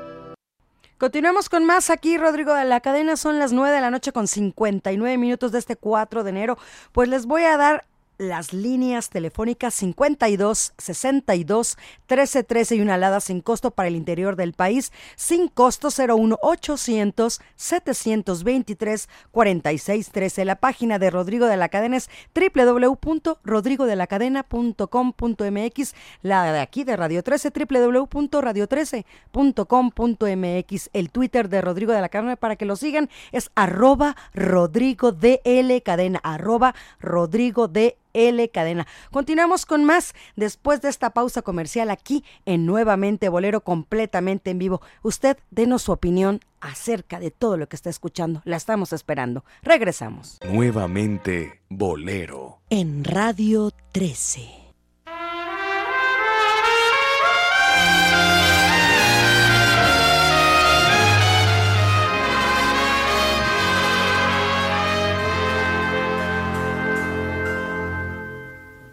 S6: Continuamos con más aquí, Rodrigo de la cadena. Son las 9 de la noche con 59 minutos de este 4 de enero. Pues les voy a dar las líneas telefónicas 52 62 13 13 y una alada sin costo para el interior del país, sin costo 01 800 723 46 13. La página de Rodrigo de la Cadena es www.rodrigodelacadena.com.mx, la de aquí de Radio 13 www.radio13.com.mx, el Twitter de Rodrigo de la Cadena para que lo sigan es arroba Rodrigo DL Cadena, arroba Rodrigo DL Cadena. Continuamos con más después de esta pausa comercial aquí en Nuevamente Bolero completamente en vivo. Usted denos su opinión acerca de todo lo que está escuchando. La estamos esperando. Regresamos.
S7: Nuevamente Bolero.
S6: En Radio 13.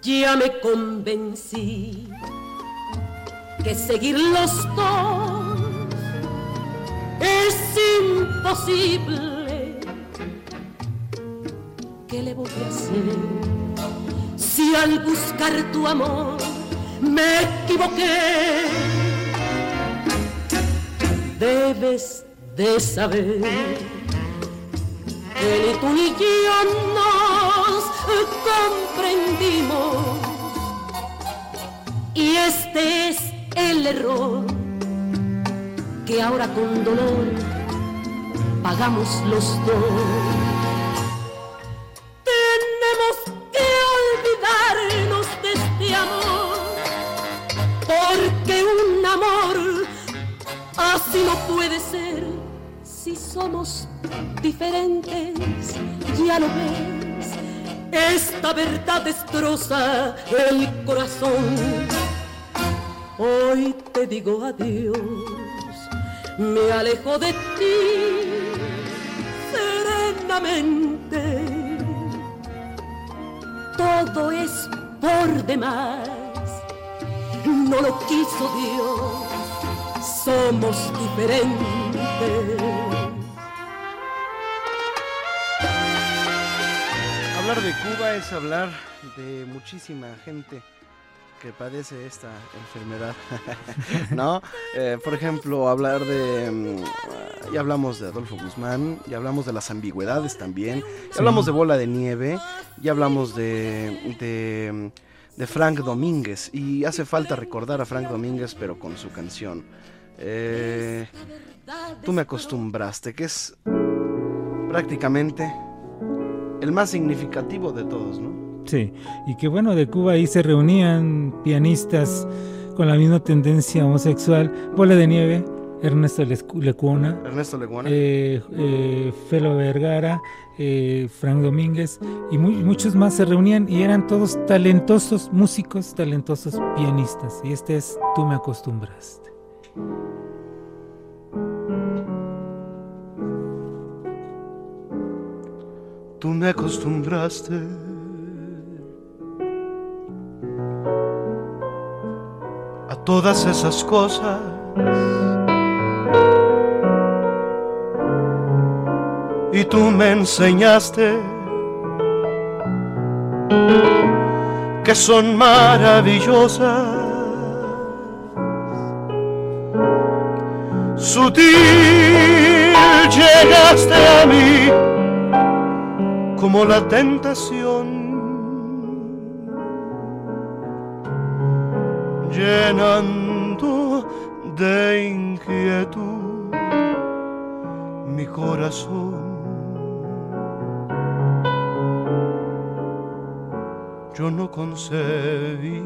S5: Ya me convencí que seguir los dos es imposible. ¿Qué le voy a hacer si al buscar tu amor me equivoqué? Debes de saber ni tú ni yo nos comprendimos. Y este es el error que ahora con dolor pagamos los dos. Tenemos que olvidarnos de este amor, porque un amor así no puede ser si somos diferentes, ya lo ves. Esta verdad destroza el corazón. Hoy te digo adiós, me alejo de ti serenamente. Todo es por demás, no lo quiso Dios, somos diferentes.
S3: Hablar de Cuba es hablar de muchísima gente que padece esta enfermedad, ¿no? Eh, por ejemplo, hablar de... mm, ya hablamos de Adolfo Guzmán, ya hablamos de las ambigüedades también, ya hablamos de Bola de Nieve, ya hablamos de, de, de Frank Domínguez, y hace falta recordar a Frank Domínguez, pero con su canción. Eh, Tú me acostumbraste, que es prácticamente el más significativo de todos, ¿no?
S4: Sí, y que bueno, de Cuba ahí se reunían pianistas con la misma tendencia homosexual, Bola de Nieve, Ernesto Lecuona,
S3: Ernesto Leguana.
S4: eh, eh, Felo Vergara, eh, Frank Domínguez y mu- muchos más se reunían y eran todos talentosos músicos, talentosos pianistas. Y este es Tú me acostumbraste.
S3: Tú me acostumbraste. A todas esas cosas. Y tú me enseñaste que son maravillosas. Sutil llegaste a mí como la tentación, llenando de inquietud mi corazón. Yo no concebía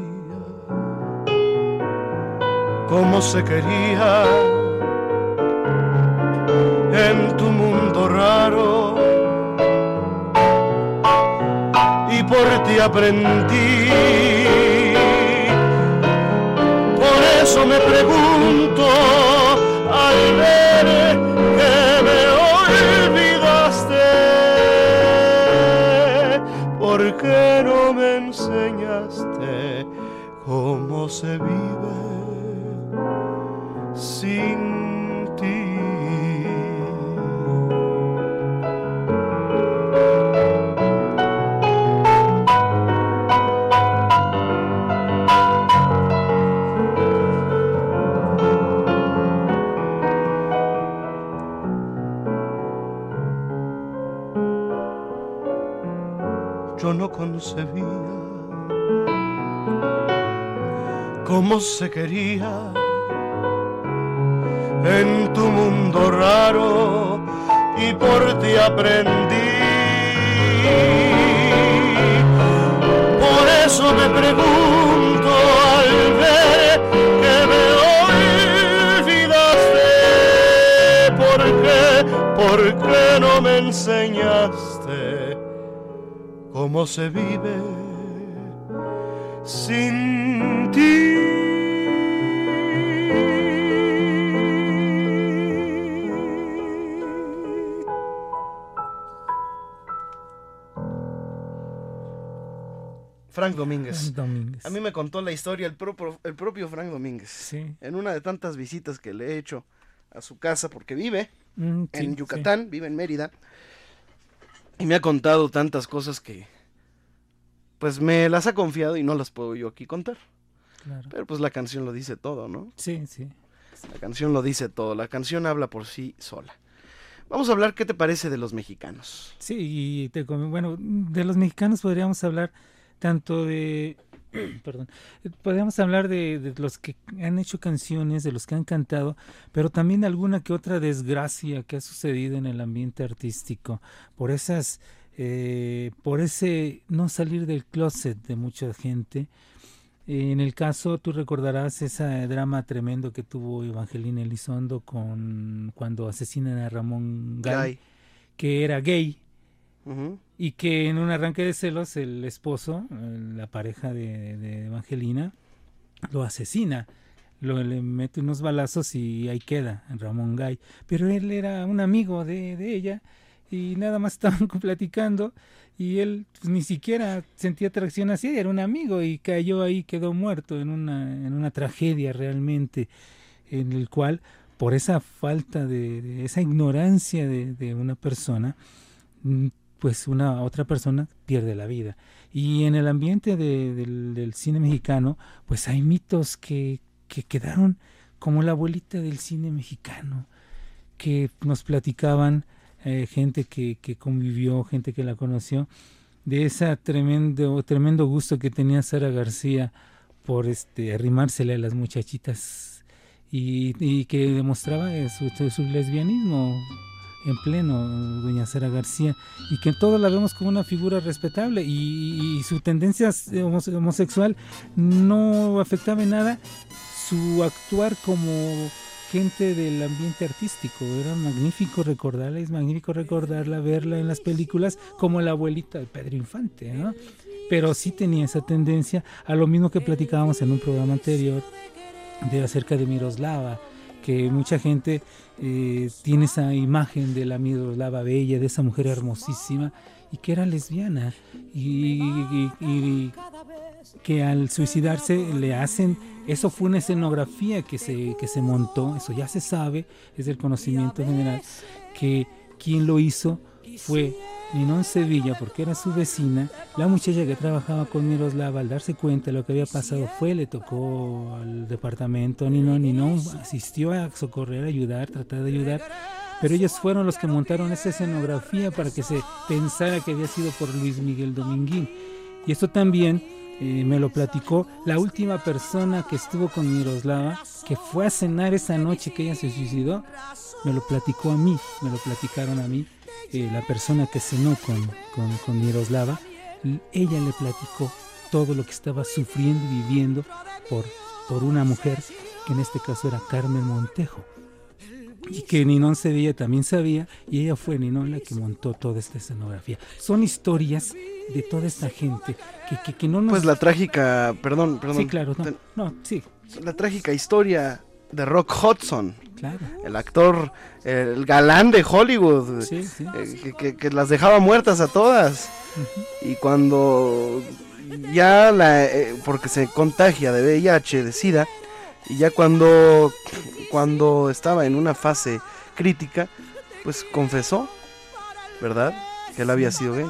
S3: cómo se quería en tu mundo raro aprendí. Por eso me pregunto al ver que me olvidaste, ¿por qué no me enseñaste cómo se vive sin concebía cómo se quería en tu mundo raro y por ti aprendí. Por eso me pregunto al ver que me olvidaste, ¿por qué, por qué no me enseñaste? Cómo se vive sin ti. Frank Domínguez.
S4: Domínguez.
S3: A mí me contó la historia el, propio- el propio Frank Domínguez.
S4: Sí.
S3: En una de tantas visitas que le he hecho a su casa, porque vive
S4: Mm, sí,
S3: en
S4: sí.
S3: Yucatán, vive en Mérida. Y me ha contado tantas cosas que, pues me las ha confiado y no las puedo yo aquí contar.
S4: Claro.
S3: Pero pues la canción lo dice todo, ¿no?
S4: Sí, sí.
S3: La canción lo dice todo, la canción habla por sí sola. Vamos a hablar, ¿qué te parece de los mexicanos?
S4: Sí, y te bueno, de los mexicanos podríamos hablar tanto de, perdón, podríamos hablar de, de los que han hecho canciones, de los que han cantado, pero también de alguna que otra desgracia que ha sucedido en el ambiente artístico, por esas, eh, por ese no salir del closet de mucha gente. En el caso, tú recordarás ese drama tremendo que tuvo Evangelina Elizondo con cuando asesinan a Ramón Gay, que era gay y que en un arranque de celos el esposo, eh, la pareja de, de Evangelina, lo asesina, lo, le mete unos balazos y ahí queda Ramón Gay. Pero él era un amigo de, de ella y nada más estaban platicando y él pues, ni siquiera sentía atracción hacia era un amigo y cayó ahí, quedó muerto en una, en una tragedia realmente, en el cual por esa falta de, esa ignorancia de, una persona, mm, pues una otra persona pierde la vida. Y en el ambiente de- del, del cine mexicano, pues hay mitos que, que quedaron como la abuelita del cine mexicano, que nos platicaban eh, gente que, que convivió, gente que la conoció, de ese tremendo, tremendo gusto que tenía Sara García por este arrimársele a las muchachitas y, y que demostraba su, su- lesbianismo en pleno, doña Sara García, y que todos la vemos como una figura respetable y, y su tendencia homose- homosexual no afectaba en nada su actuar como gente del ambiente artístico. Era magnífico recordarla, es magnífico recordarla, verla en las películas como la abuelita de Pedro Infante, ¿no? Pero sí tenía esa tendencia a lo mismo que platicábamos en un programa anterior de acerca de Miroslava, que mucha gente eh, tiene esa imagen de la Miroslava bella, de esa mujer hermosísima, y que era lesbiana y, y- y que al suicidarse le hacen eso fue una escenografía que se que se montó eso ya se sabe es del conocimiento general que quien lo hizo fue Ninón Sevilla porque era su vecina. La muchacha que trabajaba con Miroslava al darse cuenta de lo que había pasado fue le tocó al departamento Ninón Ninón asistió a socorrer ayudar tratar de ayudar pero ellos fueron los que montaron esa escenografía para que se pensara que había sido por Luis Miguel Dominguín. Y esto también eh, me lo platicó la última persona que estuvo con Miroslava, que fue a cenar esa noche que ella se suicidó, me lo platicó a mí, me lo platicaron a mí, eh, la persona que cenó con, con, con Miroslava, ella le platicó todo lo que estaba sufriendo y viviendo por, por una mujer, que en este caso era Carmen Montejo y que Ninón Sevilla también sabía y ella fue Ninón la que montó toda esta escenografía. Son historias de toda esta gente que, que, que no nos...
S3: Pues la trágica, perdón, perdón.
S4: Sí, claro, no, sí.
S3: La trágica historia de Rock Hudson.
S4: Claro.
S3: El actor, el galán de Hollywood,
S4: Sí, sí.
S3: eh, que, que- que las dejaba muertas a todas. Y cuando ya la, eh, porque se contagia de VIH, de SIDA, y ya cuando, cuando estaba en una fase crítica, pues confesó, ¿verdad? Que él había sido gay.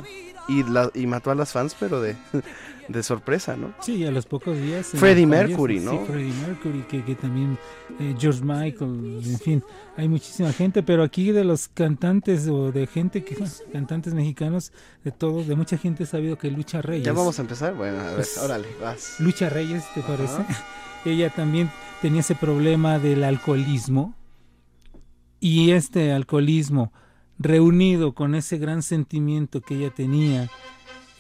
S3: Y, la, y mató a las fans, pero de, de sorpresa, ¿no?
S4: Sí, a los pocos días.
S3: Freddie Mercury, ¿no?
S4: Sí, Freddie Mercury, que, que también eh, George Michael, en fin, hay muchísima gente, pero aquí de los cantantes o de gente que, cantantes mexicanos, de todos, de mucha gente he sabido que Lucha Reyes.
S3: Ya vamos a empezar. Bueno, a ver,
S4: Pues,
S3: órale, vas.
S4: Lucha Reyes, ¿te
S3: Ajá.
S4: parece? Ella también tenía ese problema del alcoholismo. Y este alcoholismo reunido con ese gran sentimiento que ella tenía,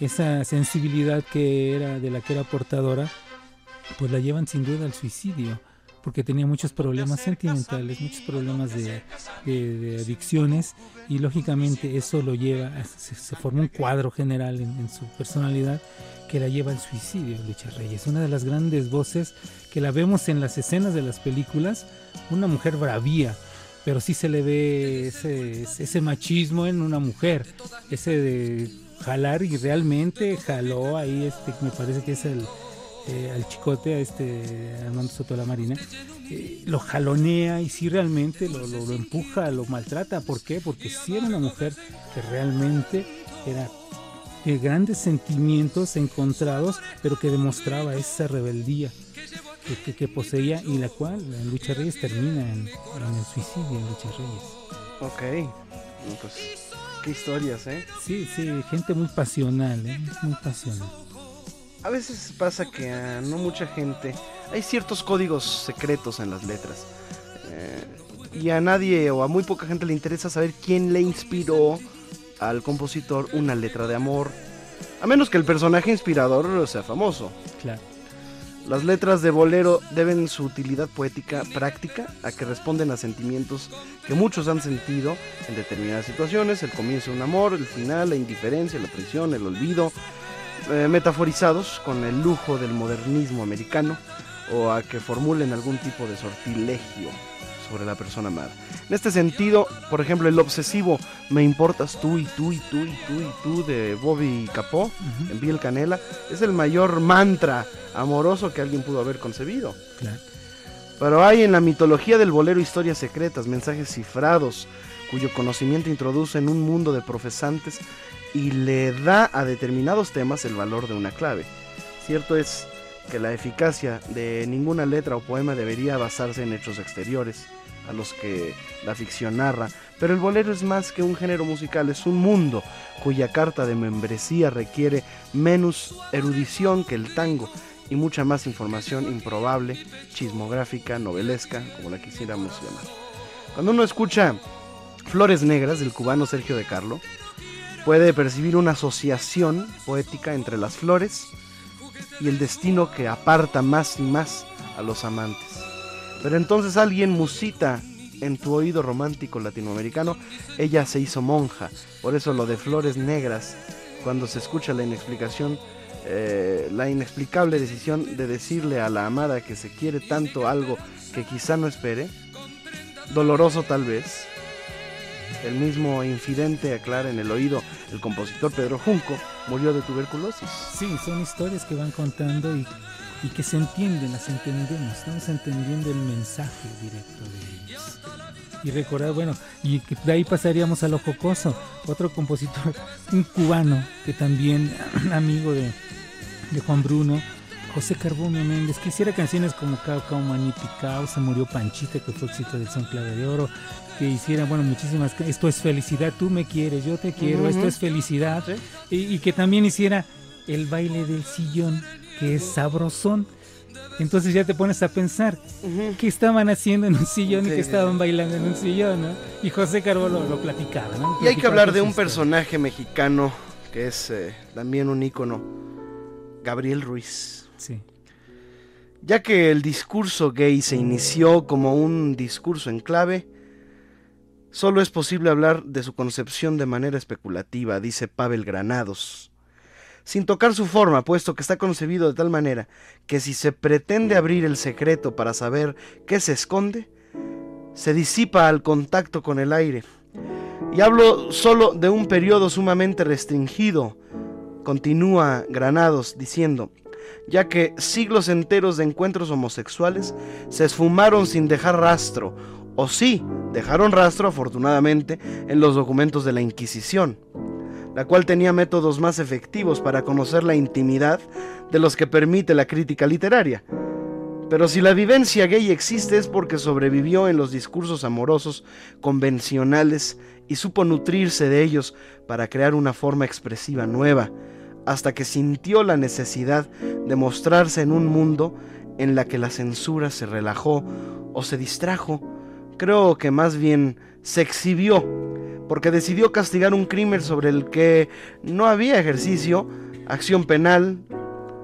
S4: esa sensibilidad que era de la que era portadora, pues la llevan sin duda al suicidio, porque tenía muchos problemas sentimentales, muchos problemas de, de- de adicciones y lógicamente eso lo lleva, a- se, se forma un cuadro general en, en su personalidad que la lleva al suicidio, Lucha Reyes, una de las grandes voces que la vemos en las escenas de las películas, una mujer bravía, pero sí se le ve ese, ese machismo en una mujer, ese de jalar y realmente jaló ahí, este, me parece que es el, eh, al chicote, a este Armando Soto de la Marina, eh, lo jalonea y sí realmente lo, lo- empuja, lo maltrata. ¿Por qué? Porque sí era una mujer que realmente era de grandes sentimientos encontrados, pero que demostraba esa rebeldía que, que- que poseía y la cual en Lucha Reyes termina en, en el suicidio en Lucha Reyes.
S3: Ok. Pues, qué historias, ¿eh?
S4: Sí, sí, gente muy pasional, ¿eh? muy pasional.
S3: A veces pasa que a no mucha gente hay ciertos códigos secretos en las letras. Eh, y a nadie o a muy poca gente le interesa saber quién le inspiró al compositor una letra de amor. A menos que el personaje inspirador sea famoso.
S4: Claro.
S3: Las letras de bolero deben su utilidad poética práctica a que responden a sentimientos que muchos han sentido en determinadas situaciones, el comienzo de un amor, el final, la indiferencia, la traición, el olvido, eh, metaforizados con el lujo del modernismo americano o a que formulen algún tipo de sortilegio sobre la persona amada. En este sentido, por ejemplo, el obsesivo Me importas tú y tú y tú y tú y tú de Bobby Capó en Biel Canela es el mayor mantra amoroso que alguien pudo haber concebido.
S4: Claro.
S3: Pero hay en la mitología del bolero historias secretas, mensajes cifrados, cuyo conocimiento introduce en un mundo de profesantes y le da a determinados temas el valor de una clave. Cierto es que la eficacia de ninguna letra o poema debería basarse en hechos exteriores a los que la ficción narra, pero el bolero es más que un género musical, es un mundo cuya carta de membresía requiere menos erudición que el tango y mucha más información improbable, chismográfica, novelesca, como la quisiéramos llamar. Cuando uno escucha Flores Negras del cubano Sergio de Carlo, puede percibir una asociación poética entre las flores y el destino que aparta más y más a los amantes. Pero entonces alguien musita en tu oído romántico latinoamericano, ella se hizo monja, por eso lo de flores negras, cuando se escucha la inexplicación, eh, la inexplicable decisión de decirle a la amada que se quiere tanto algo que quizá no espere, doloroso tal vez, el mismo infidente aclara en el oído el compositor Pedro Junco murió de tuberculosis.
S4: Sí, son historias que van contando y, y que se entienden, las entendemos, estamos entendiendo el mensaje directo de ellos. Y recordar, bueno, y que de ahí pasaríamos a lo jocoso, otro compositor, un cubano que también amigo de, de Juan Bruno, José Carbonio Méndez, que hiciera canciones como Cao Cao Maní Picao, Se Murió Panchita, que fue éxito del Son Clave de Oro, que hiciera, bueno, muchísimas, esto es felicidad, tú me quieres, yo te quiero, esto es felicidad, y, y que también hiciera el baile del sillón, que es sabrosón. Entonces ya te pones a pensar qué estaban haciendo en un sillón y
S3: Sí, sí,
S4: estaban bailando en un sillón, ¿no? Y José Carbó lo, lo platicaba, ¿no?
S3: Y hay que hablar de un
S4: historia.
S3: personaje mexicano que es eh, también un ícono, Gabriel Ruiz.
S4: Sí.
S3: Ya que el discurso gay se inició como un discurso en clave, solo es posible hablar de su concepción de manera especulativa, dice Pavel Granados. Sin tocar su forma, puesto que está concebido de tal manera que si se pretende abrir el secreto para saber qué se esconde, se disipa al contacto con el aire. Y hablo solo de un periodo sumamente restringido, continúa Granados diciendo, ya que siglos enteros de encuentros homosexuales se esfumaron sin dejar rastro, o sí, dejaron rastro afortunadamente en los documentos de la Inquisición, la cual tenía métodos más efectivos para conocer la intimidad de los que permite la crítica literaria. Pero si la vivencia gay existe es porque sobrevivió en los discursos amorosos convencionales y supo nutrirse de ellos para crear una forma expresiva nueva, hasta que sintió la necesidad de mostrarse en un mundo en la que la censura se relajó o se distrajo, creo que más bien se exhibió, porque decidió castigar un crimen sobre el que no había ejercicio, acción penal,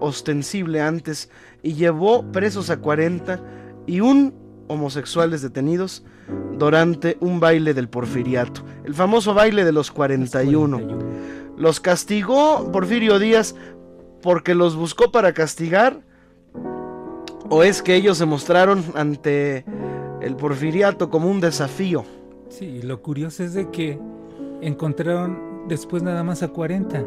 S3: ostensible antes, y llevó presos a 40 y un homosexuales detenidos durante un baile del porfiriato, el famoso baile de los 41. Los castigó Porfirio Díaz porque los buscó para castigar o es que ellos se mostraron ante el porfiriato como un desafío.
S4: Sí, y lo curioso es de que encontraron después nada más a 40,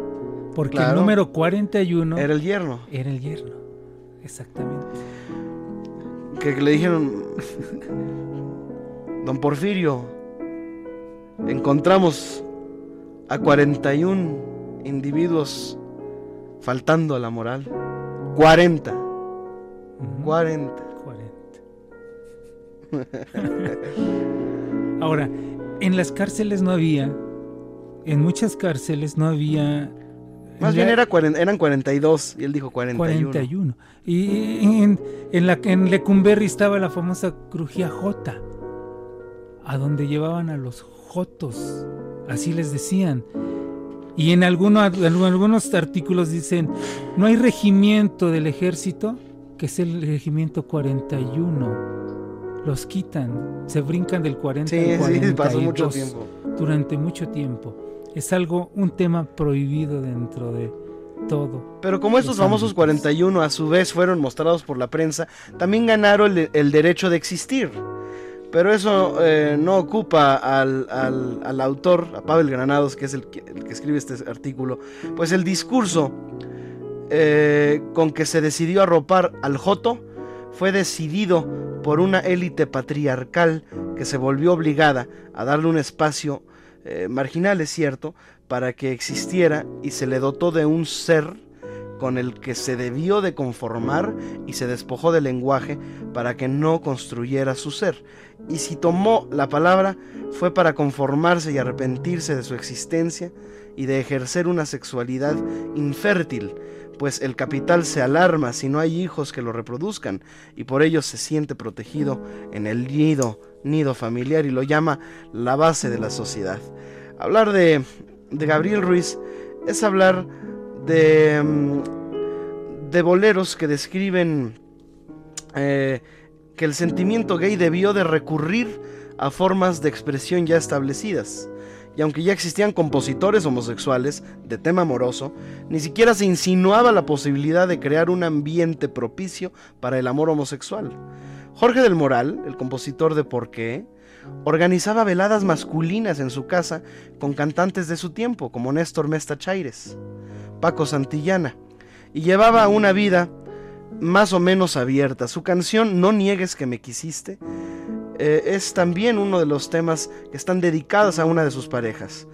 S4: porque
S3: Claro.
S4: el número 41
S3: Era el yerno.
S4: era el yerno, exactamente.
S3: que le dijeron, don Porfirio, encontramos a 41 individuos faltando a la moral. 40. 40.
S4: 40. Ahora, en las cárceles no había, en muchas cárceles no había...
S3: Más
S4: ya-
S3: bien era cuaren- eran 42 y él dijo 41.
S4: 41. Y en, en, la, en Lecumberri estaba la famosa crujía Jota, a donde llevaban a los Jotos, así les decían. Y en, alguno, en algunos artículos dicen, no hay regimiento del ejército que es el regimiento 41. Los quitan, se brincan del 40
S3: Sí,
S4: al
S3: sí,
S4: 42
S3: pasó mucho tiempo.
S4: durante mucho tiempo. Es algo, un tema prohibido dentro de todo.
S3: Pero como estos famosos 41 a su vez fueron mostrados por la prensa, también ganaron el, el derecho de existir. Pero eso eh, no ocupa al, al- al autor, a Pavel Granados, que es el que, el que escribe este artículo, pues el discurso eh, con que se decidió arropar al Joto fue decidido por una élite patriarcal que se volvió obligada a darle un espacio eh, marginal, es cierto, para que existiera y se le dotó de un ser con el que se debió de conformar y se despojó del lenguaje para que no construyera su ser. Y si tomó la palabra fue para conformarse y arrepentirse de su existencia y de ejercer una sexualidad infértil, pues el capital se alarma si no hay hijos que lo reproduzcan y por ello se siente protegido en el nido, nido familiar y lo llama la base de la sociedad. Hablar de, de Gabriel Ruiz es hablar de, mm, de boleros que describen eh, que el sentimiento gay debió de recurrir a formas de expresión ya establecidas. Y aunque ya existían compositores homosexuales de tema amoroso, ni siquiera se insinuaba la posibilidad de crear un ambiente propicio para el amor homosexual. Jorge del Moral, el compositor de Por qué, organizaba veladas masculinas en su casa con cantantes de su tiempo, como Néstor Mesta Chaires, Paco Santillana, y llevaba una vida más o menos abierta. Su canción No niegues que me quisiste eh, es también uno de los temas que están dedicados a una de sus parejas,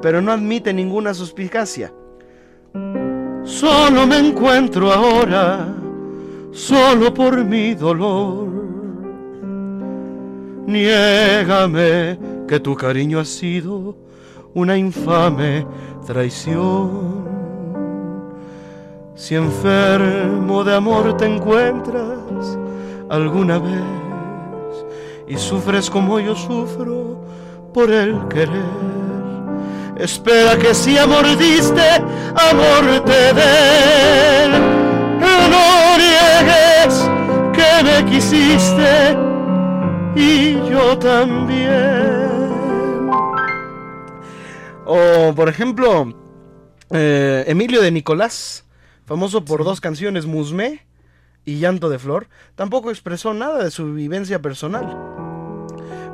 S3: pero no admite ninguna suspicacia. Solo me encuentro ahora, solo por mi dolor. Niégame que tu cariño ha sido una infame traición. Si enfermo de amor te encuentras alguna vez y sufres como yo sufro por el querer. Espera que si amor diste, amor te dé. No niegues que me quisiste y yo también. O, por ejemplo, eh, Emilio de Nicolás, famoso por dos canciones, Musmé y Llanto de Flor, tampoco expresó nada de su vivencia personal.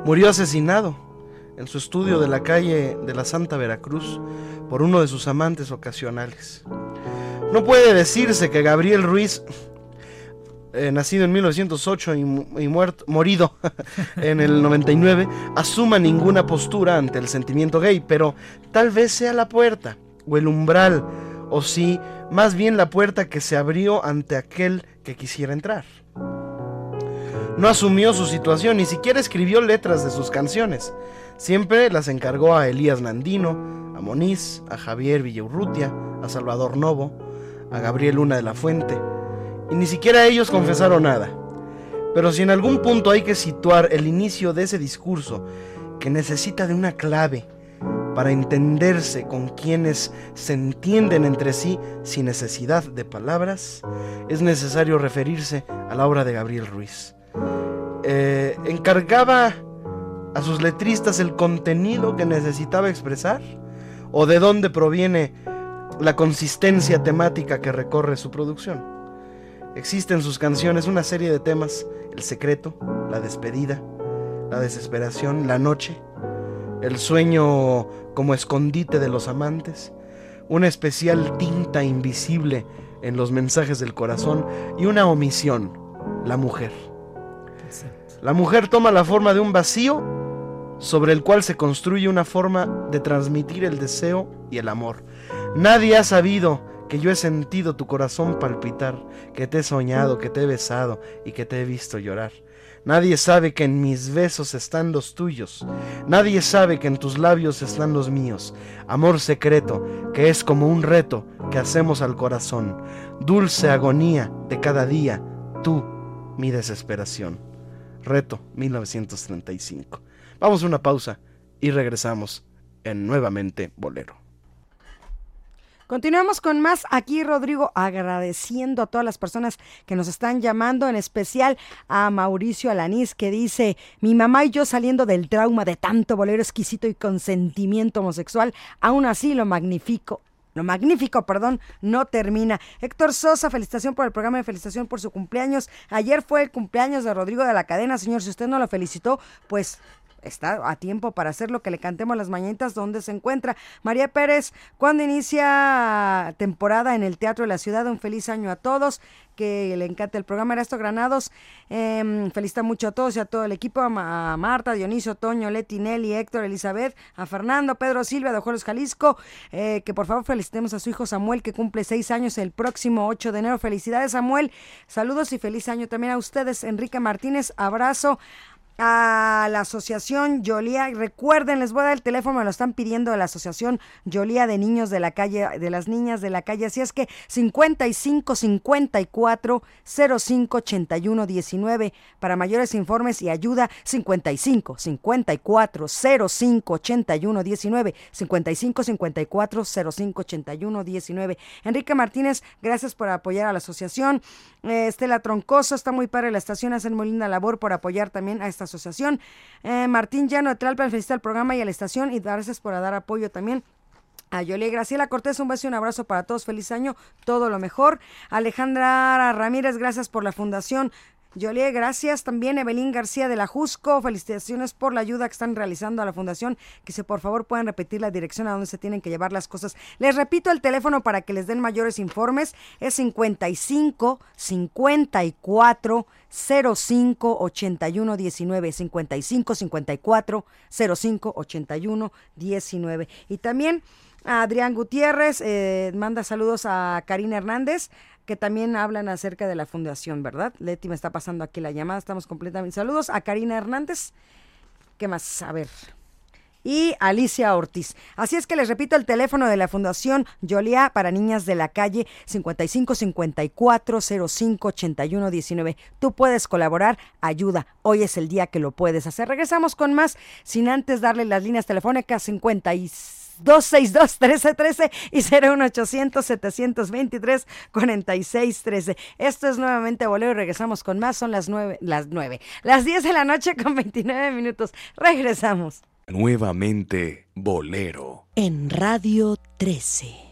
S3: Murió asesinado en su estudio de la calle de la Santa Veracruz por uno de sus amantes ocasionales. No puede decirse que Gabriel Ruiz, eh, nacido en 1908 y, mu- y muerto, morido en el 99, asuma ninguna postura ante el sentimiento gay, pero tal vez sea la puerta o el umbral, o sí, más bien la puerta que se abrió ante aquel que quisiera entrar. No asumió su situación, ni siquiera escribió letras de sus canciones. Siempre las encargó a Elías Landino, a Moniz, a Javier Villaurrutia, a Salvador Novo, a Gabriel Luna de la Fuente. Y ni siquiera ellos confesaron nada. Pero si en algún punto hay que situar el inicio de ese discurso, que necesita de una clave para entenderse con quienes se entienden entre sí sin necesidad de palabras, es necesario referirse a la obra de Gabriel Ruiz. Eh, encargaba a sus letristas el contenido que necesitaba expresar o de dónde proviene la consistencia temática que recorre su producción. Existe en sus canciones una serie de temas, el secreto, la despedida, la desesperación, la noche, el sueño como escondite de los amantes, una especial tinta invisible en los mensajes del corazón y una omisión, la mujer. La mujer toma la forma de un vacío sobre el cual se construye una forma de transmitir el deseo y el amor. Nadie ha sabido que yo he sentido tu corazón palpitar, que te he soñado, que te he besado y que te he visto llorar. Nadie sabe que en mis besos están los tuyos. Nadie sabe que en tus labios están los míos. Amor secreto, que es como un reto que hacemos al corazón. Dulce agonía de cada día, tú, mi desesperación. Reto 1935. Vamos a una pausa y regresamos en Nuevamente Bolero.
S6: Continuamos con más aquí, Rodrigo, agradeciendo a todas las personas que nos están llamando, en especial a Mauricio Alanís, que dice, mi mamá y yo saliendo del trauma de tanto bolero exquisito y consentimiento homosexual, aún así lo magnifico. Lo magnífico, perdón, no termina. Héctor Sosa, felicitación por el programa de felicitación por su cumpleaños. Ayer fue el cumpleaños de Rodrigo de la Cadena, señor. Si usted no lo felicitó, pues está a tiempo para hacerlo, que le cantemos las mañanitas donde se encuentra. María Pérez, ¿cuándo inicia temporada en el Teatro de la Ciudad? Un feliz año a todos, que le encanta el programa. Erasto Granados, eh, felicita mucho a todos y a todo el equipo, a, a Marta, Dionisio, Toño, Leti, Nelly, Héctor, Elizabeth, a Fernando, Pedro Silva de Ojuelos, Jalisco, eh, que por favor felicitemos a su hijo Samuel, que cumple seis años el próximo 8 de enero. Felicidades, Samuel. Saludos y feliz año también a ustedes. Enrique Martínez, abrazo a la asociación Yolía. Recuerden, les voy a dar el teléfono, me lo están pidiendo de la asociación Yolía de niños de la calle, de las niñas de la calle. Así es que 55 54 05 81 19 para mayores informes y ayuda 55 54 05 81 19 55 54 05 81 19. Enrique Martínez, gracias por apoyar a la asociación. Estela Troncoso, está muy padre la estación, hacen muy linda labor por apoyar también a esta asociación. Eh, Martín Llano de Tlalpan felicita al programa y a la estación y gracias por dar apoyo también. A Yoli Graciela Cortés, un beso y un abrazo para todos. Feliz año, todo lo mejor. Alejandra Ramírez, gracias por la fundación. Jolie, gracias. También Evelyn García de la Jusco, felicitaciones por la ayuda que están realizando a la fundación. Que si por favor puedan repetir la dirección a donde se tienen que llevar las cosas. Les repito el teléfono para que les den mayores informes. Es 55 54 05 81 19 55 54 05 81 19 y también a Adrián Gutiérrez eh, manda saludos a Karina Hernández que también hablan acerca de la fundación, ¿verdad? Leti me está pasando aquí la llamada, estamos completamente. Saludos a Karina Hernández. ¿Qué más? A ver. Y Alicia Ortiz. Así es que les repito el teléfono de la Fundación Yolia para niñas de la calle 55 54 05 81 19. Tú puedes colaborar, ayuda. Hoy es el día que lo puedes hacer. Regresamos con más, sin antes darle las líneas telefónicas 56 262-1313 y 01800-723-4613. Esto es nuevamente Bolero y regresamos con más. Son las 9, las 9, las 10 de la noche con 29 minutos. Regresamos.
S7: Nuevamente Bolero.
S5: En Radio 13.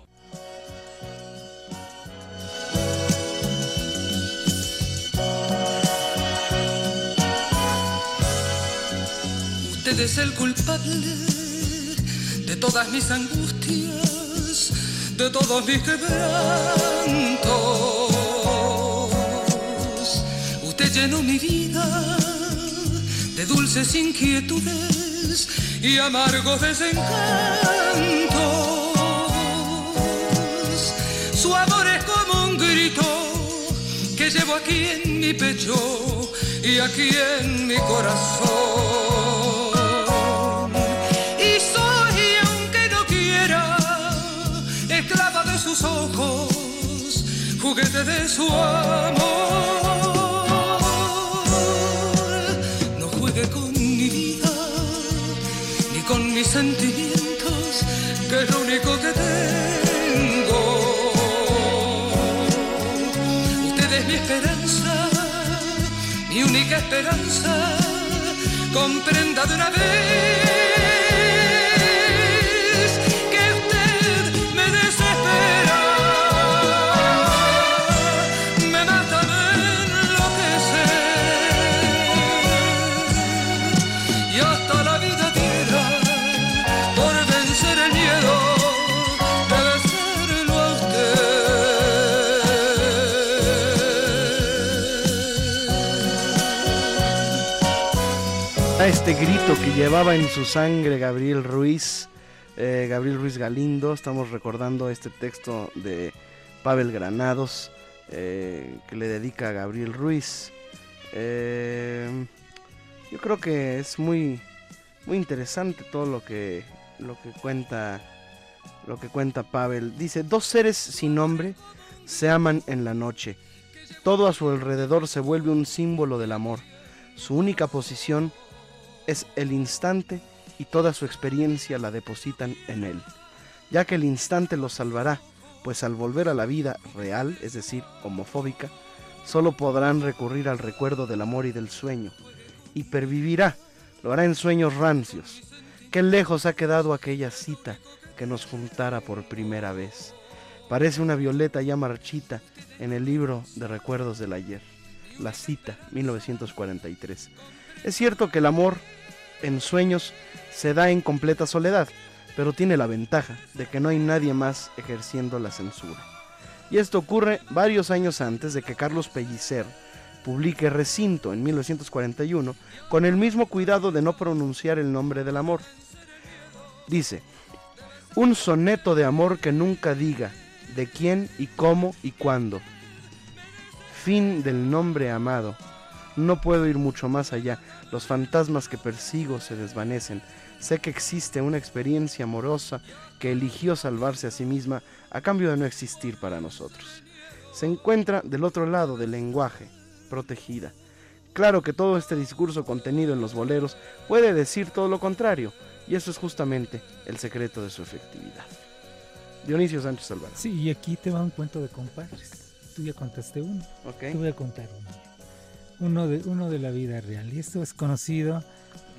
S14: Usted es el culpable de todas mis angustias, de todos mis quebrantos. Usted llenó mi vida de dulces inquietudes y amargos desencantos. Su amor es como un grito que llevo aquí en mi pecho y aquí en mi corazón. Ojos, juguete de su amor. No juegue con mi vida ni con mis sentimientos, que es lo único que tengo. Usted es mi esperanza, mi única esperanza. Comprenda de una vez
S3: este grito que llevaba en su sangre Gabriel Ruiz, eh, Gabriel Ruiz Galindo, estamos recordando este texto de Pavel Granados eh, que le dedica a Gabriel Ruiz. Eh, yo creo que es muy, muy interesante todo lo que, lo que cuenta, lo que cuenta Pavel. Dice dos seres sin nombre se aman en la noche. Todo a su alrededor se vuelve un símbolo del amor. Su única posición es el instante y toda su experiencia la depositan en él, ya que el instante los salvará, pues al volver a la vida real, es decir, homofóbica, solo podrán recurrir al recuerdo del amor y del sueño, y pervivirá, lo hará en sueños rancios. Qué lejos ha quedado aquella cita que nos juntara por primera vez. Parece una violeta ya marchita en el libro de recuerdos del ayer. La cita, 1943. Es cierto que el amor en sueños se da en completa soledad, pero tiene la ventaja de que no hay nadie más ejerciendo la censura. Y esto ocurre varios años antes de que Carlos Pellicer publique Recinto en 1941 con el mismo cuidado de no pronunciar el nombre del amor. Dice, un soneto de amor que nunca diga de quién y cómo y cuándo. Fin del nombre amado. No puedo ir mucho más allá. Los fantasmas que persigo se desvanecen. Sé que existe una experiencia amorosa que eligió salvarse a sí misma a cambio de no existir para nosotros. Se encuentra del otro lado del lenguaje, protegida. Claro que todo este discurso contenido en los boleros puede decir todo lo contrario, y eso es justamente el secreto de su efectividad. Dionisio Sánchez Alvarado.
S4: Sí, y aquí te va un cuento de compadres. Tú ya contaste uno.
S3: Ok.
S4: Te voy a contar uno. Uno de, uno de la vida real. Y esto es conocido.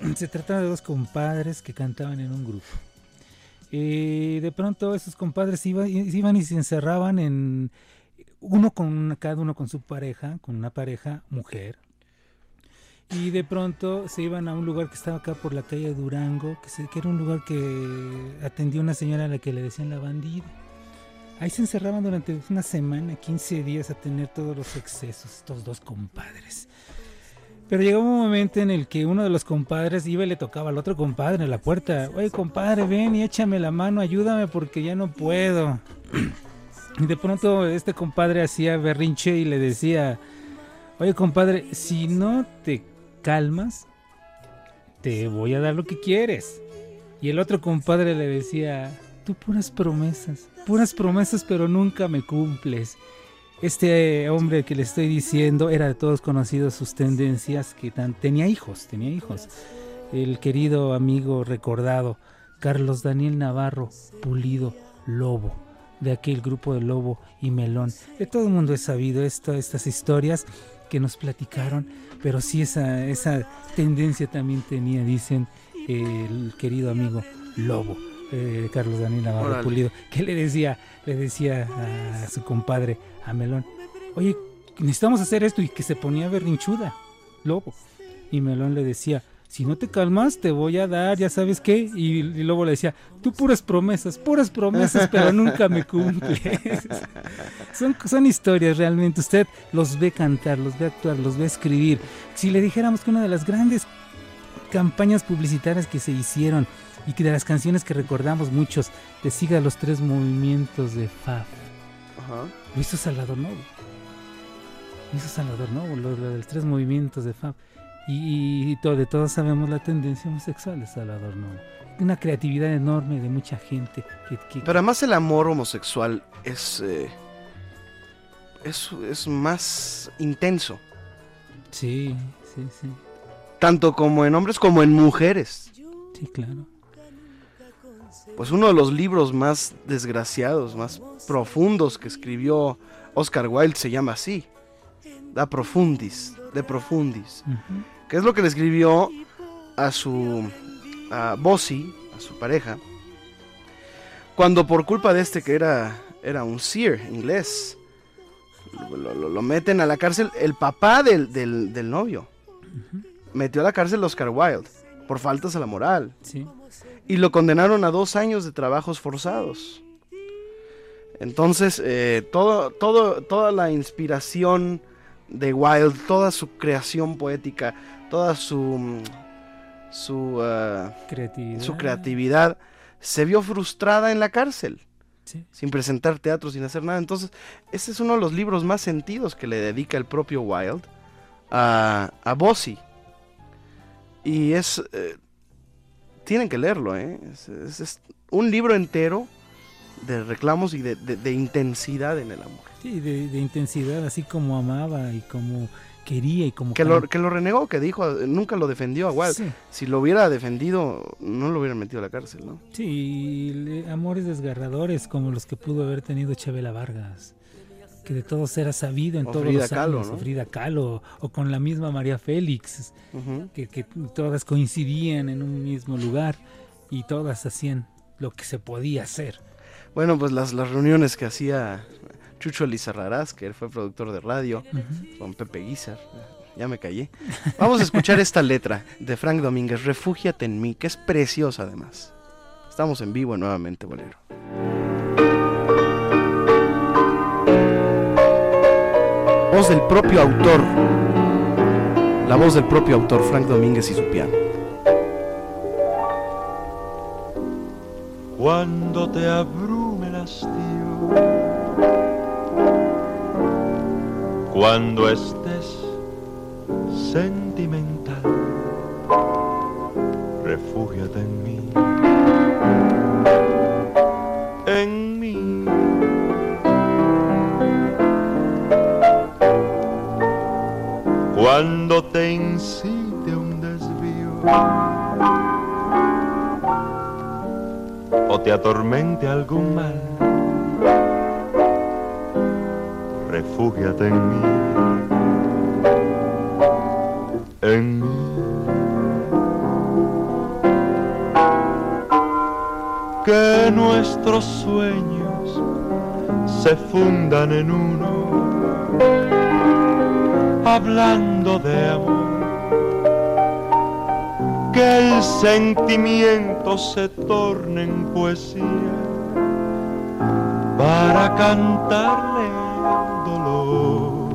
S4: Se trataba de dos compadres que cantaban en un grupo. Y de pronto esos compadres iba- iban y se encerraban en uno con cada uno con su pareja, con una pareja mujer, Y de pronto se iban a un lugar que estaba acá por la calle Durango, que, era un lugar que atendió una señora a la que le decían la bandida. Ahí se encerraban durante una semana, 15 días a tener todos los excesos, estos dos compadres. Pero llegó un momento en el que uno de los compadres iba y le tocaba al otro compadre en la puerta. Oye, compadre, ven y échame la mano, ayúdame porque ya no puedo. Y de pronto este compadre hacía berrinche y le decía, oye compadre, si no te calmas, te voy a dar lo que quieres. Y el otro compadre le decía, tú puras promesas, puras promesas pero nunca me cumples. Este hombre que le estoy diciendo era de todos conocidos sus tendencias, que tan, tenía hijos, tenía hijos. El querido amigo recordado, Carlos Daniel Navarro Pulido Lobo, de aquel grupo de Lobo y Melón. De todo el mundo he sabido esto, estas historias que nos platicaron, pero sí esa, esa tendencia también tenía, dicen, el querido amigo Lobo. eh, Carlos Daniel Navarro. Pulido, que le decía, le decía a su compadre, a Melón, oye, necesitamos hacer esto, y que se ponía berrinchuda, Lobo. Y Melón le decía, si no te calmas, te voy a dar, ya sabes qué. Y, Lobo le decía, tú puras promesas, puras promesas, pero nunca me cumples. son, son historias realmente. Usted los ve cantar, los ve actuar, los ve escribir. Si le dijéramos que una de las grandes campañas publicitarias que se hicieron y que de las canciones que recordamos muchos, de Siga los tres movimientos de Fab,
S3: Ajá.
S4: Lo hizo Salvador Novo. Lo hizo Salvador Novo, lo, lo de los tres movimientos de Fab. Y, y to- de todos sabemos la tendencia homosexual de Salvador Novo. Una creatividad enorme de mucha gente. Que, que-
S3: Pero además el amor homosexual es, eh, es, es más intenso.
S4: Sí, sí, sí.
S3: Tanto como en hombres como en mujeres.
S4: Sí, claro.
S3: Pues uno de los libros más desgraciados, más profundos que escribió Oscar Wilde se llama así. Da Profundis, de Profundis. Que es lo que le escribió a su a Bossy, a su pareja, cuando por culpa de este que era, era un seer inglés, lo, lo- lo meten a la cárcel, el papá del, del- del novio metió a la cárcel a Oscar Wilde por faltas a la moral.
S4: Sí.
S3: Y lo condenaron a dos años de trabajos forzados. Entonces, eh, todo, todo, toda la inspiración de Wilde, toda su creación poética, toda su, mm, su, ah,
S4: Creatividad.
S3: su creatividad se vio frustrada en la cárcel.
S4: Sí.
S3: Sin presentar teatro, sin hacer nada. Entonces, ese es uno de los libros más sentidos que le dedica el propio Wilde a, a Bossy. Y es. eh, tienen que leerlo, ¿eh? Es, es- es un libro entero de reclamos y de, de- de intensidad en el amor.
S4: Sí, de, de intensidad, así como amaba y como quería y como...
S3: Que lo, que lo renegó, que dijo, nunca lo defendió a.
S4: Sí.
S3: Si lo hubiera defendido, no lo hubieran metido a la cárcel, ¿no?
S4: Sí, le- amores desgarradores como los que pudo haber tenido Chabela Vargas, que de todos era sabido en
S3: O
S4: todos
S3: Frida
S4: los
S3: Kahlo,
S4: años,
S3: ¿no?
S4: o Frida Kahlo, o con la misma María Félix, que, que todas coincidían en un mismo lugar y todas hacían lo que se podía hacer.
S3: Bueno, pues las, las reuniones que hacía Chucho Lizarrarás, que él fue productor de radio, con Pepe Guizar. Ya me callé. Vamos a escuchar esta letra de Frank Domínguez, Refúgiate en mí, que es preciosa además. Estamos en vivo nuevamente, Bolero. Voz del propio autor. La voz del propio autor, Frank Domínguez y su piano.
S15: Cuando te abrume el hastío, cuando estés sentimental, refúgiate en mí, Cuando te incite un desvío. O te atormente algún mal, refúgiate en mí, en mí. Que nuestros sueños se fundan en uno, hablando de amor que el sentimiento se torne en poesía para cantarle al dolor.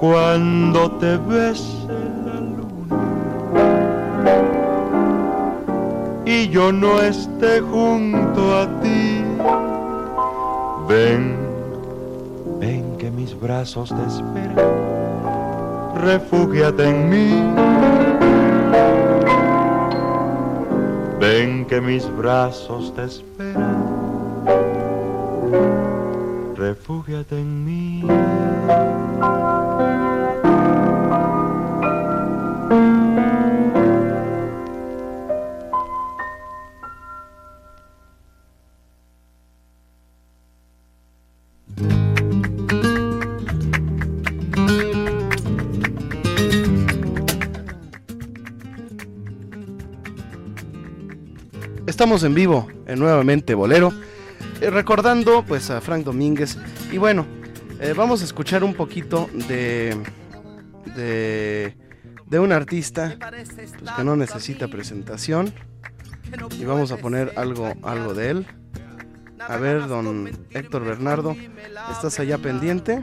S15: Cuando te bese la luna y yo no esté junto a ti, ven, brazos te esperan, refúgiate en mí. Ven que mis brazos te esperan, refúgiate en mí.
S3: En vivo en nuevamente Bolero, eh, recordando pues a Frank Domínguez y bueno, eh, vamos a escuchar un poquito de de, de un artista pues, que no necesita presentación y vamos a poner algo algo de él. A ver, don Héctor Bernardo, ¿estás allá pendiente?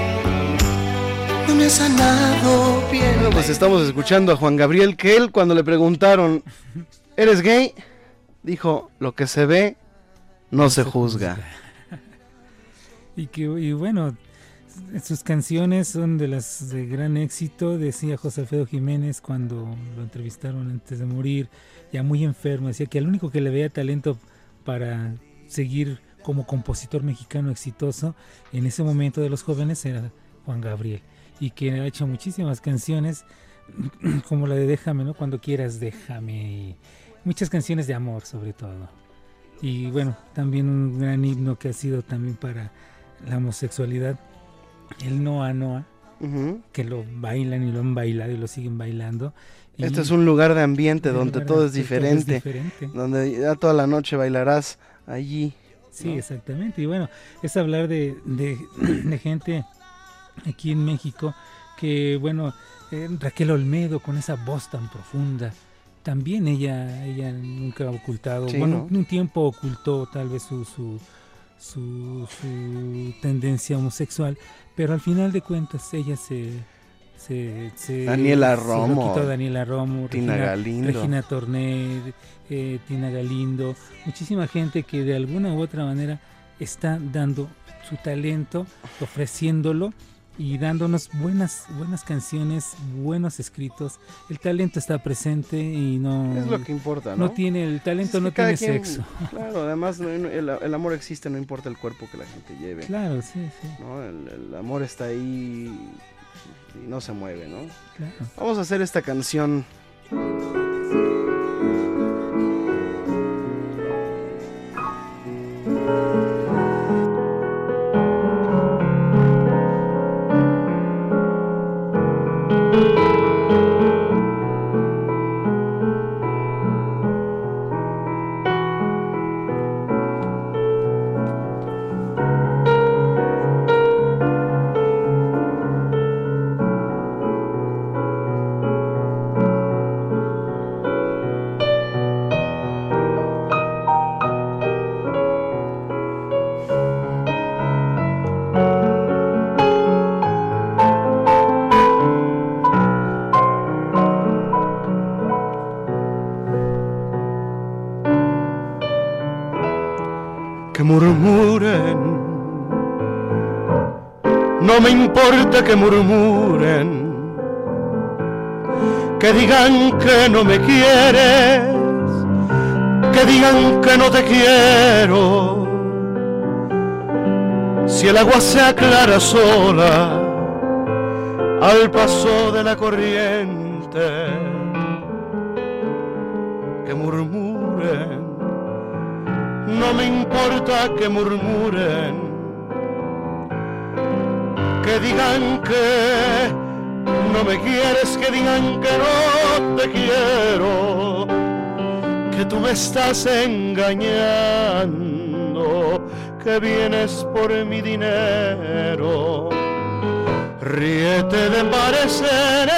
S16: sanado bien.
S3: Bueno, pues estamos escuchando a Juan Gabriel, que él cuando le preguntaron, ¿eres gay? Dijo, lo que se ve no se juzga.
S4: Y que y bueno, sus canciones son de las de gran éxito, decía José Alfredo Jiménez cuando lo entrevistaron antes de morir, ya muy enfermo, decía que el único que le veía talento para seguir como compositor mexicano exitoso en ese momento de los jóvenes era Juan Gabriel y que ha hecho muchísimas canciones como la de Déjame, ¿no? Cuando quieras, déjame. Y muchas canciones de amor, sobre todo. Y bueno, también un gran himno que ha sido también para la homosexualidad, el Noa Noa, que lo bailan y lo han bailado y lo siguen bailando. Y
S3: Este es un lugar de ambiente donde todo es
S4: donde todo es
S3: diferente,
S4: diferente.
S3: donde ya toda la noche bailarás allí.
S4: Sí,
S3: ¿no?
S4: exactamente. Y bueno, es hablar de, de, de gente aquí en México que, bueno, eh, Raquel Olmedo con esa voz tan profunda, también ella, ella nunca ha ocultado,
S3: Sí,
S4: bueno,
S3: ¿no?
S4: un tiempo ocultó tal vez su, su, su, su tendencia homosexual, pero al final de cuentas ella se... se, se-
S3: Daniela
S4: se lo
S3: Romo,
S4: quitó Daniela Romo,
S3: Tina
S4: Regina,
S3: Galindo.
S4: Regina Torner, eh, Tina Galindo, muchísima gente que de alguna u otra manera está dando su talento, ofreciéndolo y dándonos buenas, buenas canciones, buenos escritos. El talento está presente y no...
S3: Es lo que importa, ¿no?
S4: no tiene, el talento no tiene sexo.
S3: Claro, además el, el, amor existe, no importa el cuerpo que la gente lleve.
S4: Claro, sí, sí.
S3: ¿no? El, el, amor está ahí y no se mueve, ¿no?
S4: Claro.
S3: Vamos a hacer esta canción. Me importa que murmuren, que digan que no me quieres, que digan que no te quiero. Si el agua se aclara sola al paso de la corriente, que murmuren, no me importa que murmuren que digan que no me quieres, que digan que no te quiero, que tú me estás engañando, que vienes por mi dinero. Ríete de pareceres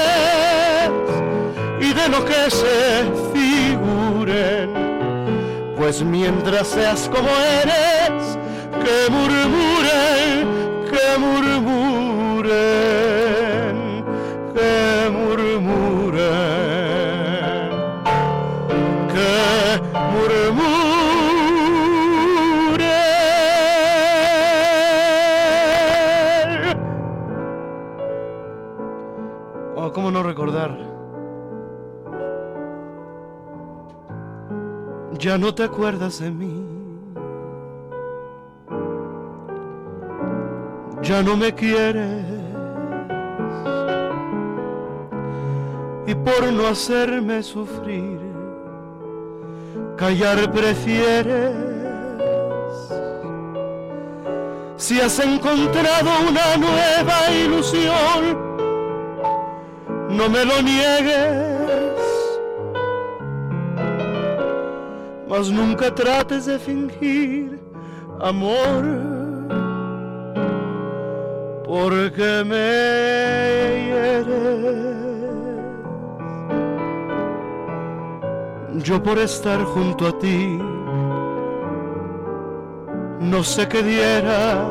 S3: y de lo que se figuren, pues mientras seas como eres, que murmuren, que murmuren, murmuren. Oh, ¿cómo no recordar? Ya no te acuerdas de mí. ya no me quieres y por no hacerme sufrir callar prefieres si has encontrado una nueva ilusión no me lo niegues mas nunca trates de fingir amor porque me hieres. Yo por estar junto a ti no sé qué diera.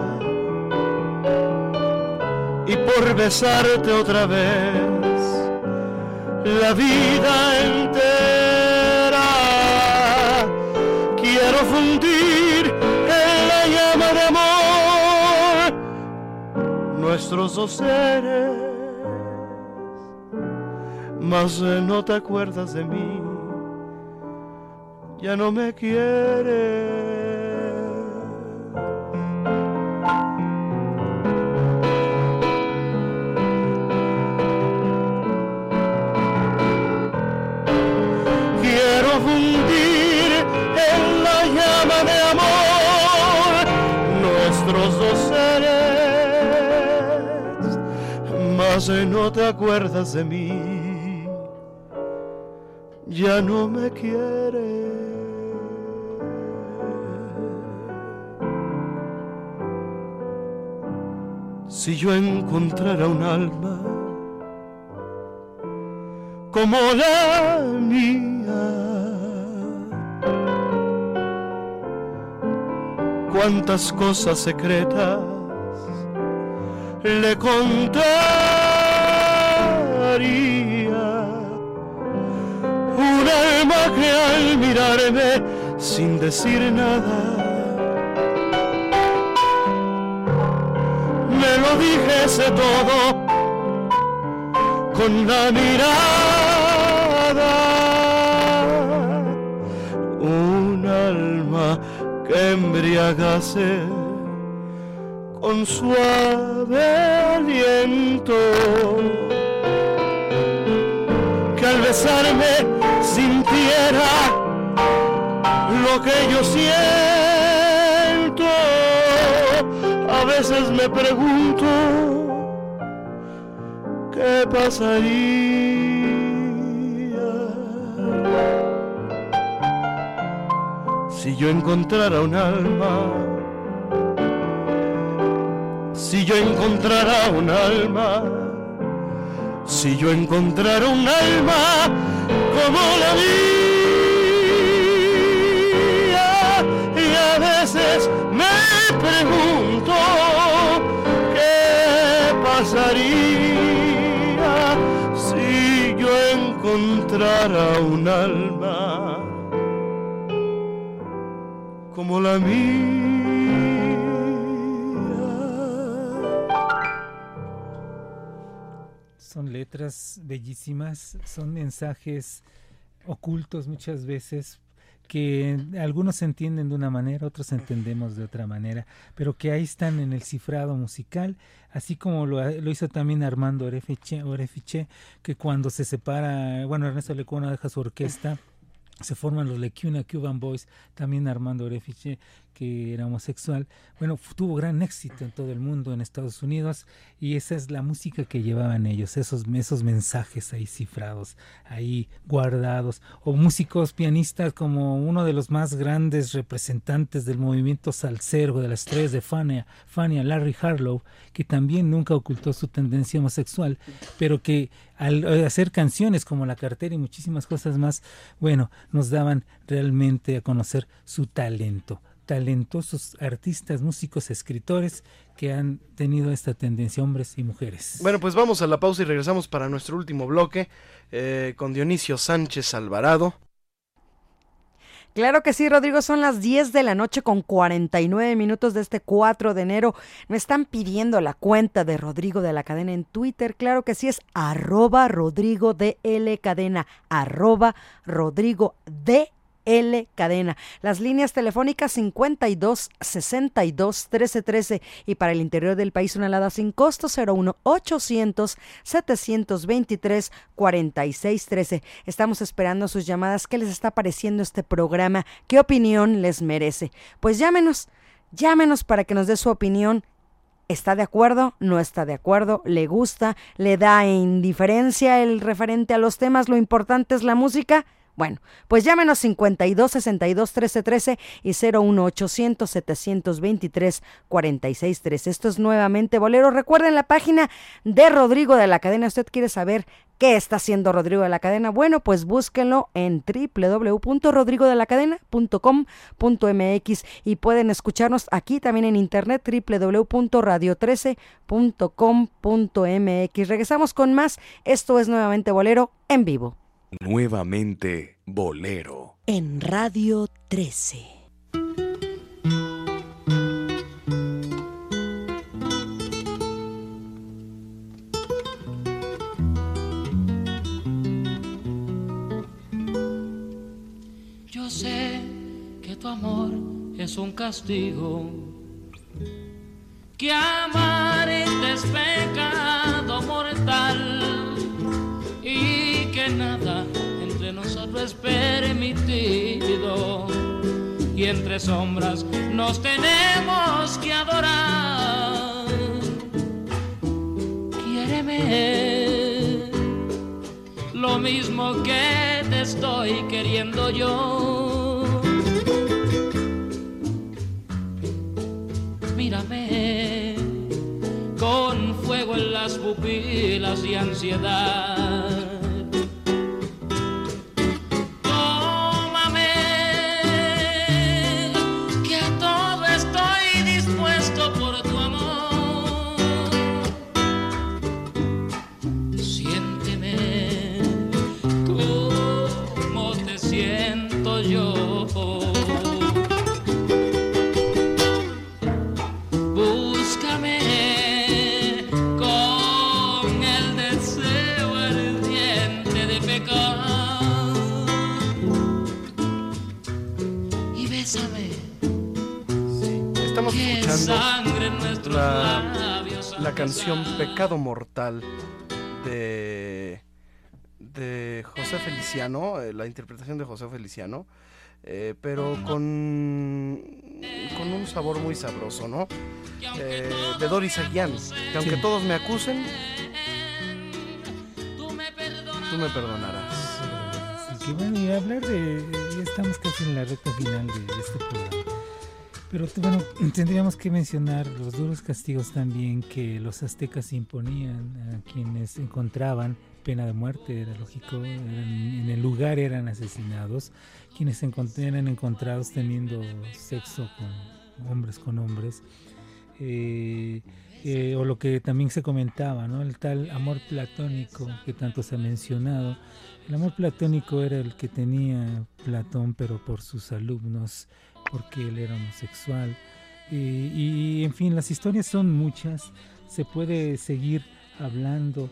S3: Y por besarte otra vez la vida entera. Quiero fundir en la llama de amor nuestros dos seres, mas no te acuerdas de mí, ya no me quieres. Quiero fundir en la llama de amor nuestros dos seres, mas no te acuerdas de mí, ya no me quieres. Si yo encontrara un alma como la mía, cuántas cosas secretas le contaría. Un alma que al mirarme sin decir nada, me lo dijese todo con la mirada. Un alma que embriagase con suave aliento, que al besarme sintiera lo que yo siento. Veces me pregunto qué pasaría si yo encontrara un alma si yo encontrara un alma, si yo encontrara un alma como la mía, y a veces me pregunto si yo encontrara un alma
S17: como la mía.
S4: Son letras bellísimas, son mensajes ocultos muchas veces que algunos entienden de una manera, otros entendemos de otra manera, pero que ahí están en el cifrado musical, así como lo, lo hizo también Armando Orefiche, que cuando se separa, bueno, Ernesto Lecuona deja su orquesta, se forman los Lecuna Cuban Boys, también Armando Orefiche, que era homosexual, bueno, tuvo gran éxito en todo el mundo, en Estados Unidos, y esa es la música que llevaban ellos, esos, esos mensajes ahí cifrados, ahí guardados, o músicos pianistas como uno de los más grandes representantes del movimiento salsero de las estrellas de Fania, Fania, Larry Harlow, que también nunca ocultó su tendencia homosexual, pero que al hacer canciones como La Cartera y muchísimas cosas más, bueno, nos daban realmente a conocer su talento talentosos artistas, músicos, escritores que han tenido esta tendencia, hombres y mujeres.
S3: Bueno, pues vamos a la pausa y regresamos para nuestro último bloque eh, con Dionisio Sánchez Alvarado.
S6: Claro que sí, Rodrigo, son las 10 de la noche con 49 minutos de este 4 de enero. Me están pidiendo la cuenta de Rodrigo de la Cadena en Twitter. Claro que sí, es arroba Rodrigo de L Cadena, arroba Rodrigo de L Cadena. Las líneas telefónicas 52 62 13 13 y para el interior del país una alada sin costo 01 800 723 46 13. Estamos esperando sus llamadas. ¿Qué les está pareciendo este programa? ¿Qué opinión les merece? Pues llámenos, llámenos para que nos dé su opinión. ¿Está de acuerdo? ¿No está de acuerdo? ¿Le gusta? ¿Le da indiferencia el referente a los temas? ¿Lo importante es la música? Bueno, pues llámenos 52 62 13 13 y 01 800 723 46 13. Esto es nuevamente Bolero. Recuerden la página de Rodrigo de la Cadena. ¿Usted quiere saber qué está haciendo Rodrigo de la Cadena? Bueno, pues búsquenlo en www.rodrigodelacadena.com.mx y pueden escucharnos aquí también en internet www.radio13.com.mx. Regresamos con más. Esto es nuevamente Bolero en vivo.
S7: Nuevamente Bolero.
S18: En Radio 13.
S19: Yo sé que tu amor es un castigo, que amarte es pecado mortal nada entre nosotros es permitido y entre sombras nos tenemos que adorar. Quiéreme lo mismo que te estoy queriendo yo. Mírame con fuego en las pupilas y ansiedad.
S3: Canción Pecado Mortal de, de José Feliciano, eh, la interpretación de José Feliciano, eh, pero con, con un sabor muy sabroso, ¿no? Eh, de Doris Aguián, que aunque
S4: Sí.
S3: todos me acusen, tú me perdonarás.
S4: Así que bueno, y hablar de. Ya estamos casi en la recta final de, de este programa. Pero bueno, tendríamos que mencionar los duros castigos también que los aztecas imponían a quienes encontraban pena de muerte, era lógico, en el lugar eran asesinados, quienes encont- eran encontrados teniendo sexo con hombres con hombres, eh, eh, o lo que también se comentaba, ¿no? el tal amor platónico que tanto se ha mencionado. El amor platónico era el que tenía Platón, pero por sus alumnos porque él era homosexual. Eh, y en fin, las historias son muchas, se puede seguir hablando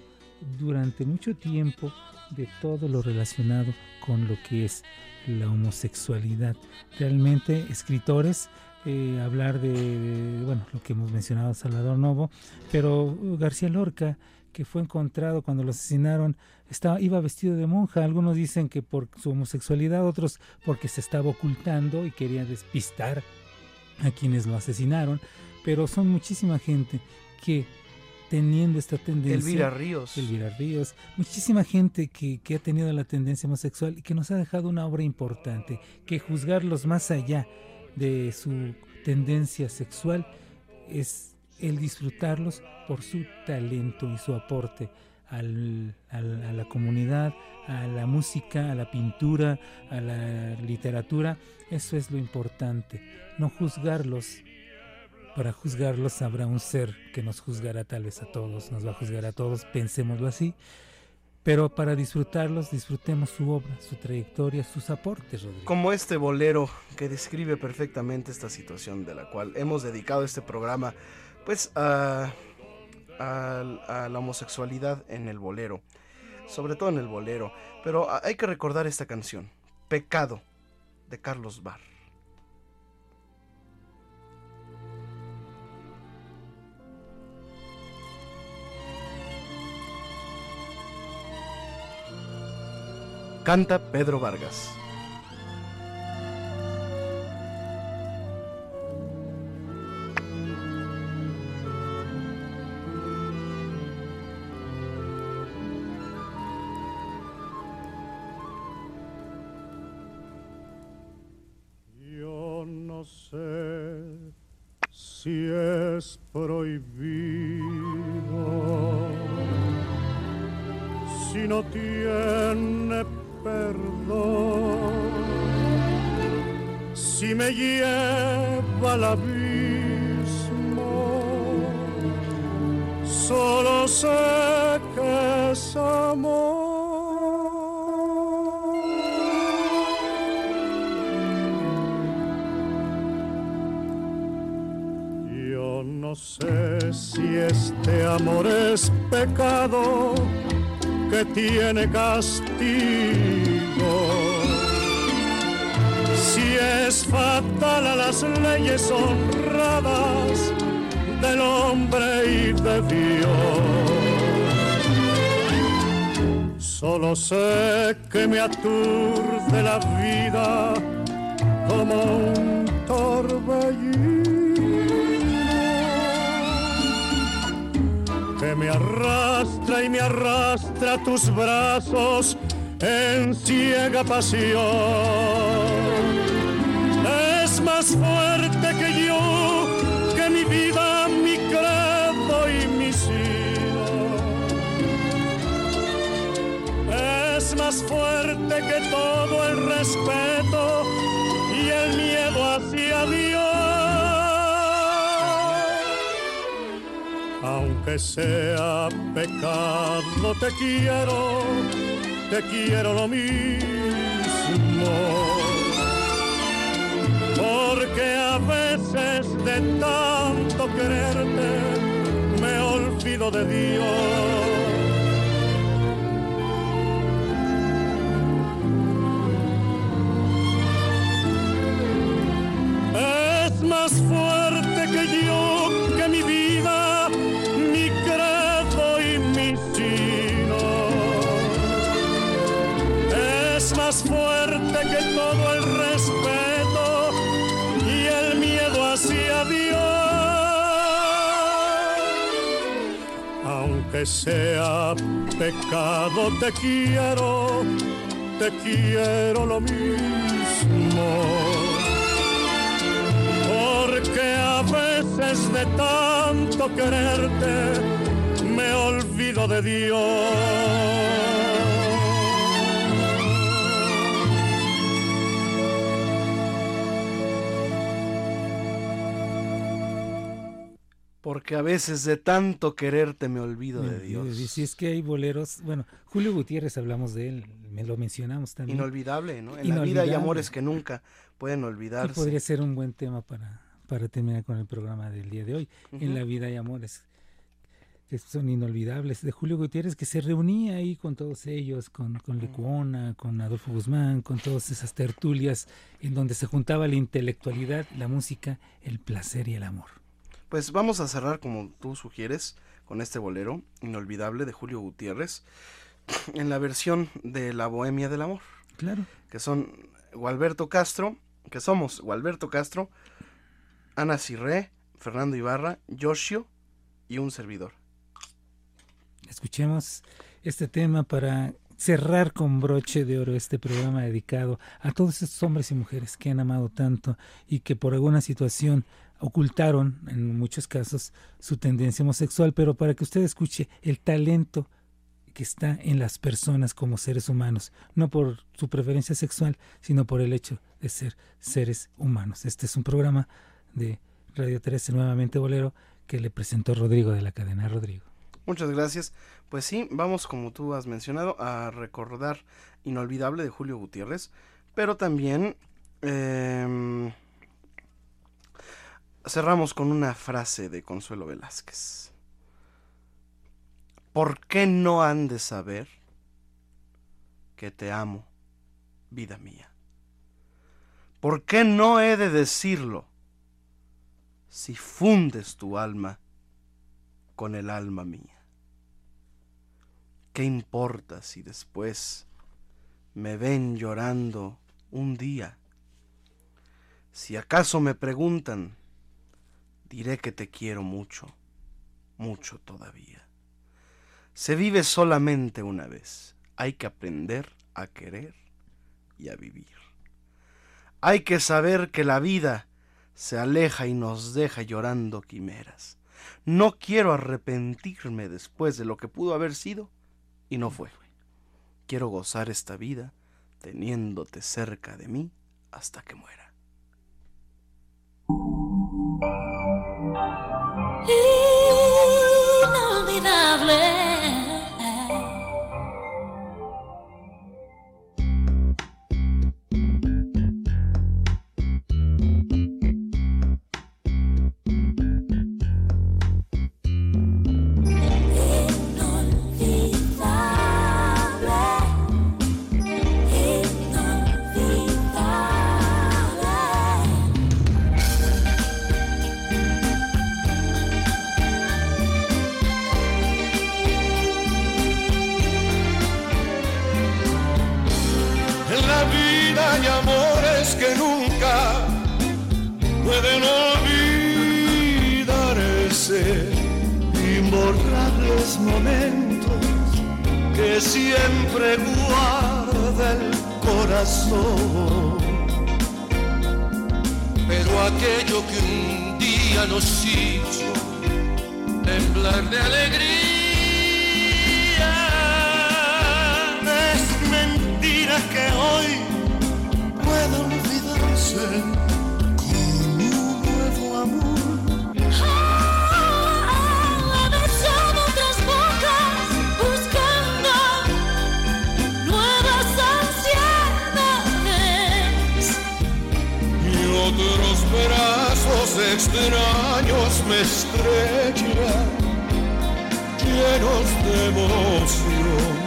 S4: durante mucho tiempo de todo lo relacionado con lo que es la homosexualidad. Realmente escritores, eh, hablar de, de, bueno, lo que hemos mencionado, Salvador Novo, pero García Lorca, que fue encontrado cuando lo asesinaron, estaba, iba vestido de monja. Algunos dicen que por su homosexualidad, otros porque se estaba ocultando y quería despistar a quienes lo asesinaron. Pero son muchísima gente que teniendo esta tendencia.
S3: Elvira Ríos.
S4: Elvira Ríos. Muchísima gente que, que, ha tenido la tendencia homosexual y que nos ha dejado una obra importante, que juzgarlos más allá de su tendencia sexual es el disfrutarlos por su talento y su aporte a la comunidad, a la música, a la pintura, a la literatura. Eso es lo importante. No juzgarlos para juzgarlos habrá un ser que nos juzgará tal vez a todos, nos va a juzgar a todos, pensémoslo así. Pero para disfrutarlos, disfrutemos su obra, su trayectoria, sus aportes.
S3: Como este bolero que describe perfectamente esta situación de la cual hemos dedicado este programa, pues a, a, la homosexualidad en el bolero, sobre todo en el bolero. Pero hay que recordar esta canción, Pecado, de Carlos Barr. Canta Pedro Vargas.
S9: Es prohibido, si no tiene perdón, si me lleva al abismo, solo sé que es amor. Si este amor es pecado que tiene castigo. Si es fatal a las leyes honradas del hombre y de Dios. Solo sé que me aturde la vida como un torbellino me arrastra y me arrastra tus brazos en ciega pasión. Es más fuerte que yo, que mi vida, mi credo y mi sino. Es más fuerte que todo el respeto y el miedo hacia Dios. Aunque sea pecado, te quiero, te quiero lo mismo. Porque a veces de tanto quererte me olvido de Dios. Es más fuerte que yo, Aunque sea pecado, te quiero, te quiero lo mismo porque a veces de tanto quererte me olvido de Dios.
S3: Porque a veces de tanto quererte me olvido de Dios.
S4: Y si es que hay boleros, bueno, Julio Gutiérrez hablamos de él, me lo mencionamos también.
S3: Inolvidable, ¿no? En la vida hay amores que nunca pueden olvidarse.
S4: Y podría ser un buen tema para, para terminar con el programa del día de hoy. En la vida hay amores que son inolvidables, de Julio Gutiérrez, que se reunía ahí con todos ellos, con, con Lecuona, con Adolfo Guzmán, con todas esas tertulias en donde se juntaba la intelectualidad, la música, el placer y el amor.
S3: Pues vamos a cerrar como tú sugieres con este bolero inolvidable de Julio Gutiérrez en la versión de La Bohemia del Amor.
S4: Claro.
S3: Que son Gualberto Castro, que somos Gualberto Castro, Ana Cirré, Fernando Ibarra, Yoshio y un servidor.
S4: Escuchemos este tema para cerrar con broche de oro este programa dedicado a todos esos hombres y mujeres que han amado tanto y que por alguna situación ocultaron en muchos casos su tendencia homosexual, pero para que usted escuche el talento que está en las personas como seres humanos, no por su preferencia sexual, sino por el hecho de ser seres humanos. Este es un programa de Radio 13, nuevamente Bolero, que le presentó Rodrigo de la cadena Rodrigo.
S3: Muchas gracias. Pues sí, vamos como tú has mencionado a recordar Inolvidable de Julio Gutiérrez, pero también eh, cerramos con una frase de Consuelo Velázquez. ¿Por qué no han de saber que te amo, vida mía? ¿Por qué no he de decirlo si fundes tu alma con el alma mía? ¿Qué importa si después me ven llorando un día? Si acaso me preguntan, diré que te quiero mucho, mucho todavía. Se vive solamente una vez. Hay que aprender a querer y a vivir. Hay que saber que la vida se aleja y nos deja llorando quimeras. No quiero arrepentirme después de lo que pudo haber sido y no fue. Quiero gozar esta vida teniéndote cerca de mí hasta que muera.
S5: Inolvidable.
S20: Momentos que siempre guarda el corazón. Pero aquello que un día nos hizo temblar de alegría es mentira que hoy pueda olvidarse con un nuevo amor. Extraños me estrechan, llenos de emoción.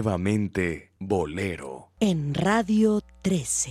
S7: Nuevamente Bolero.
S6: En Radio 13.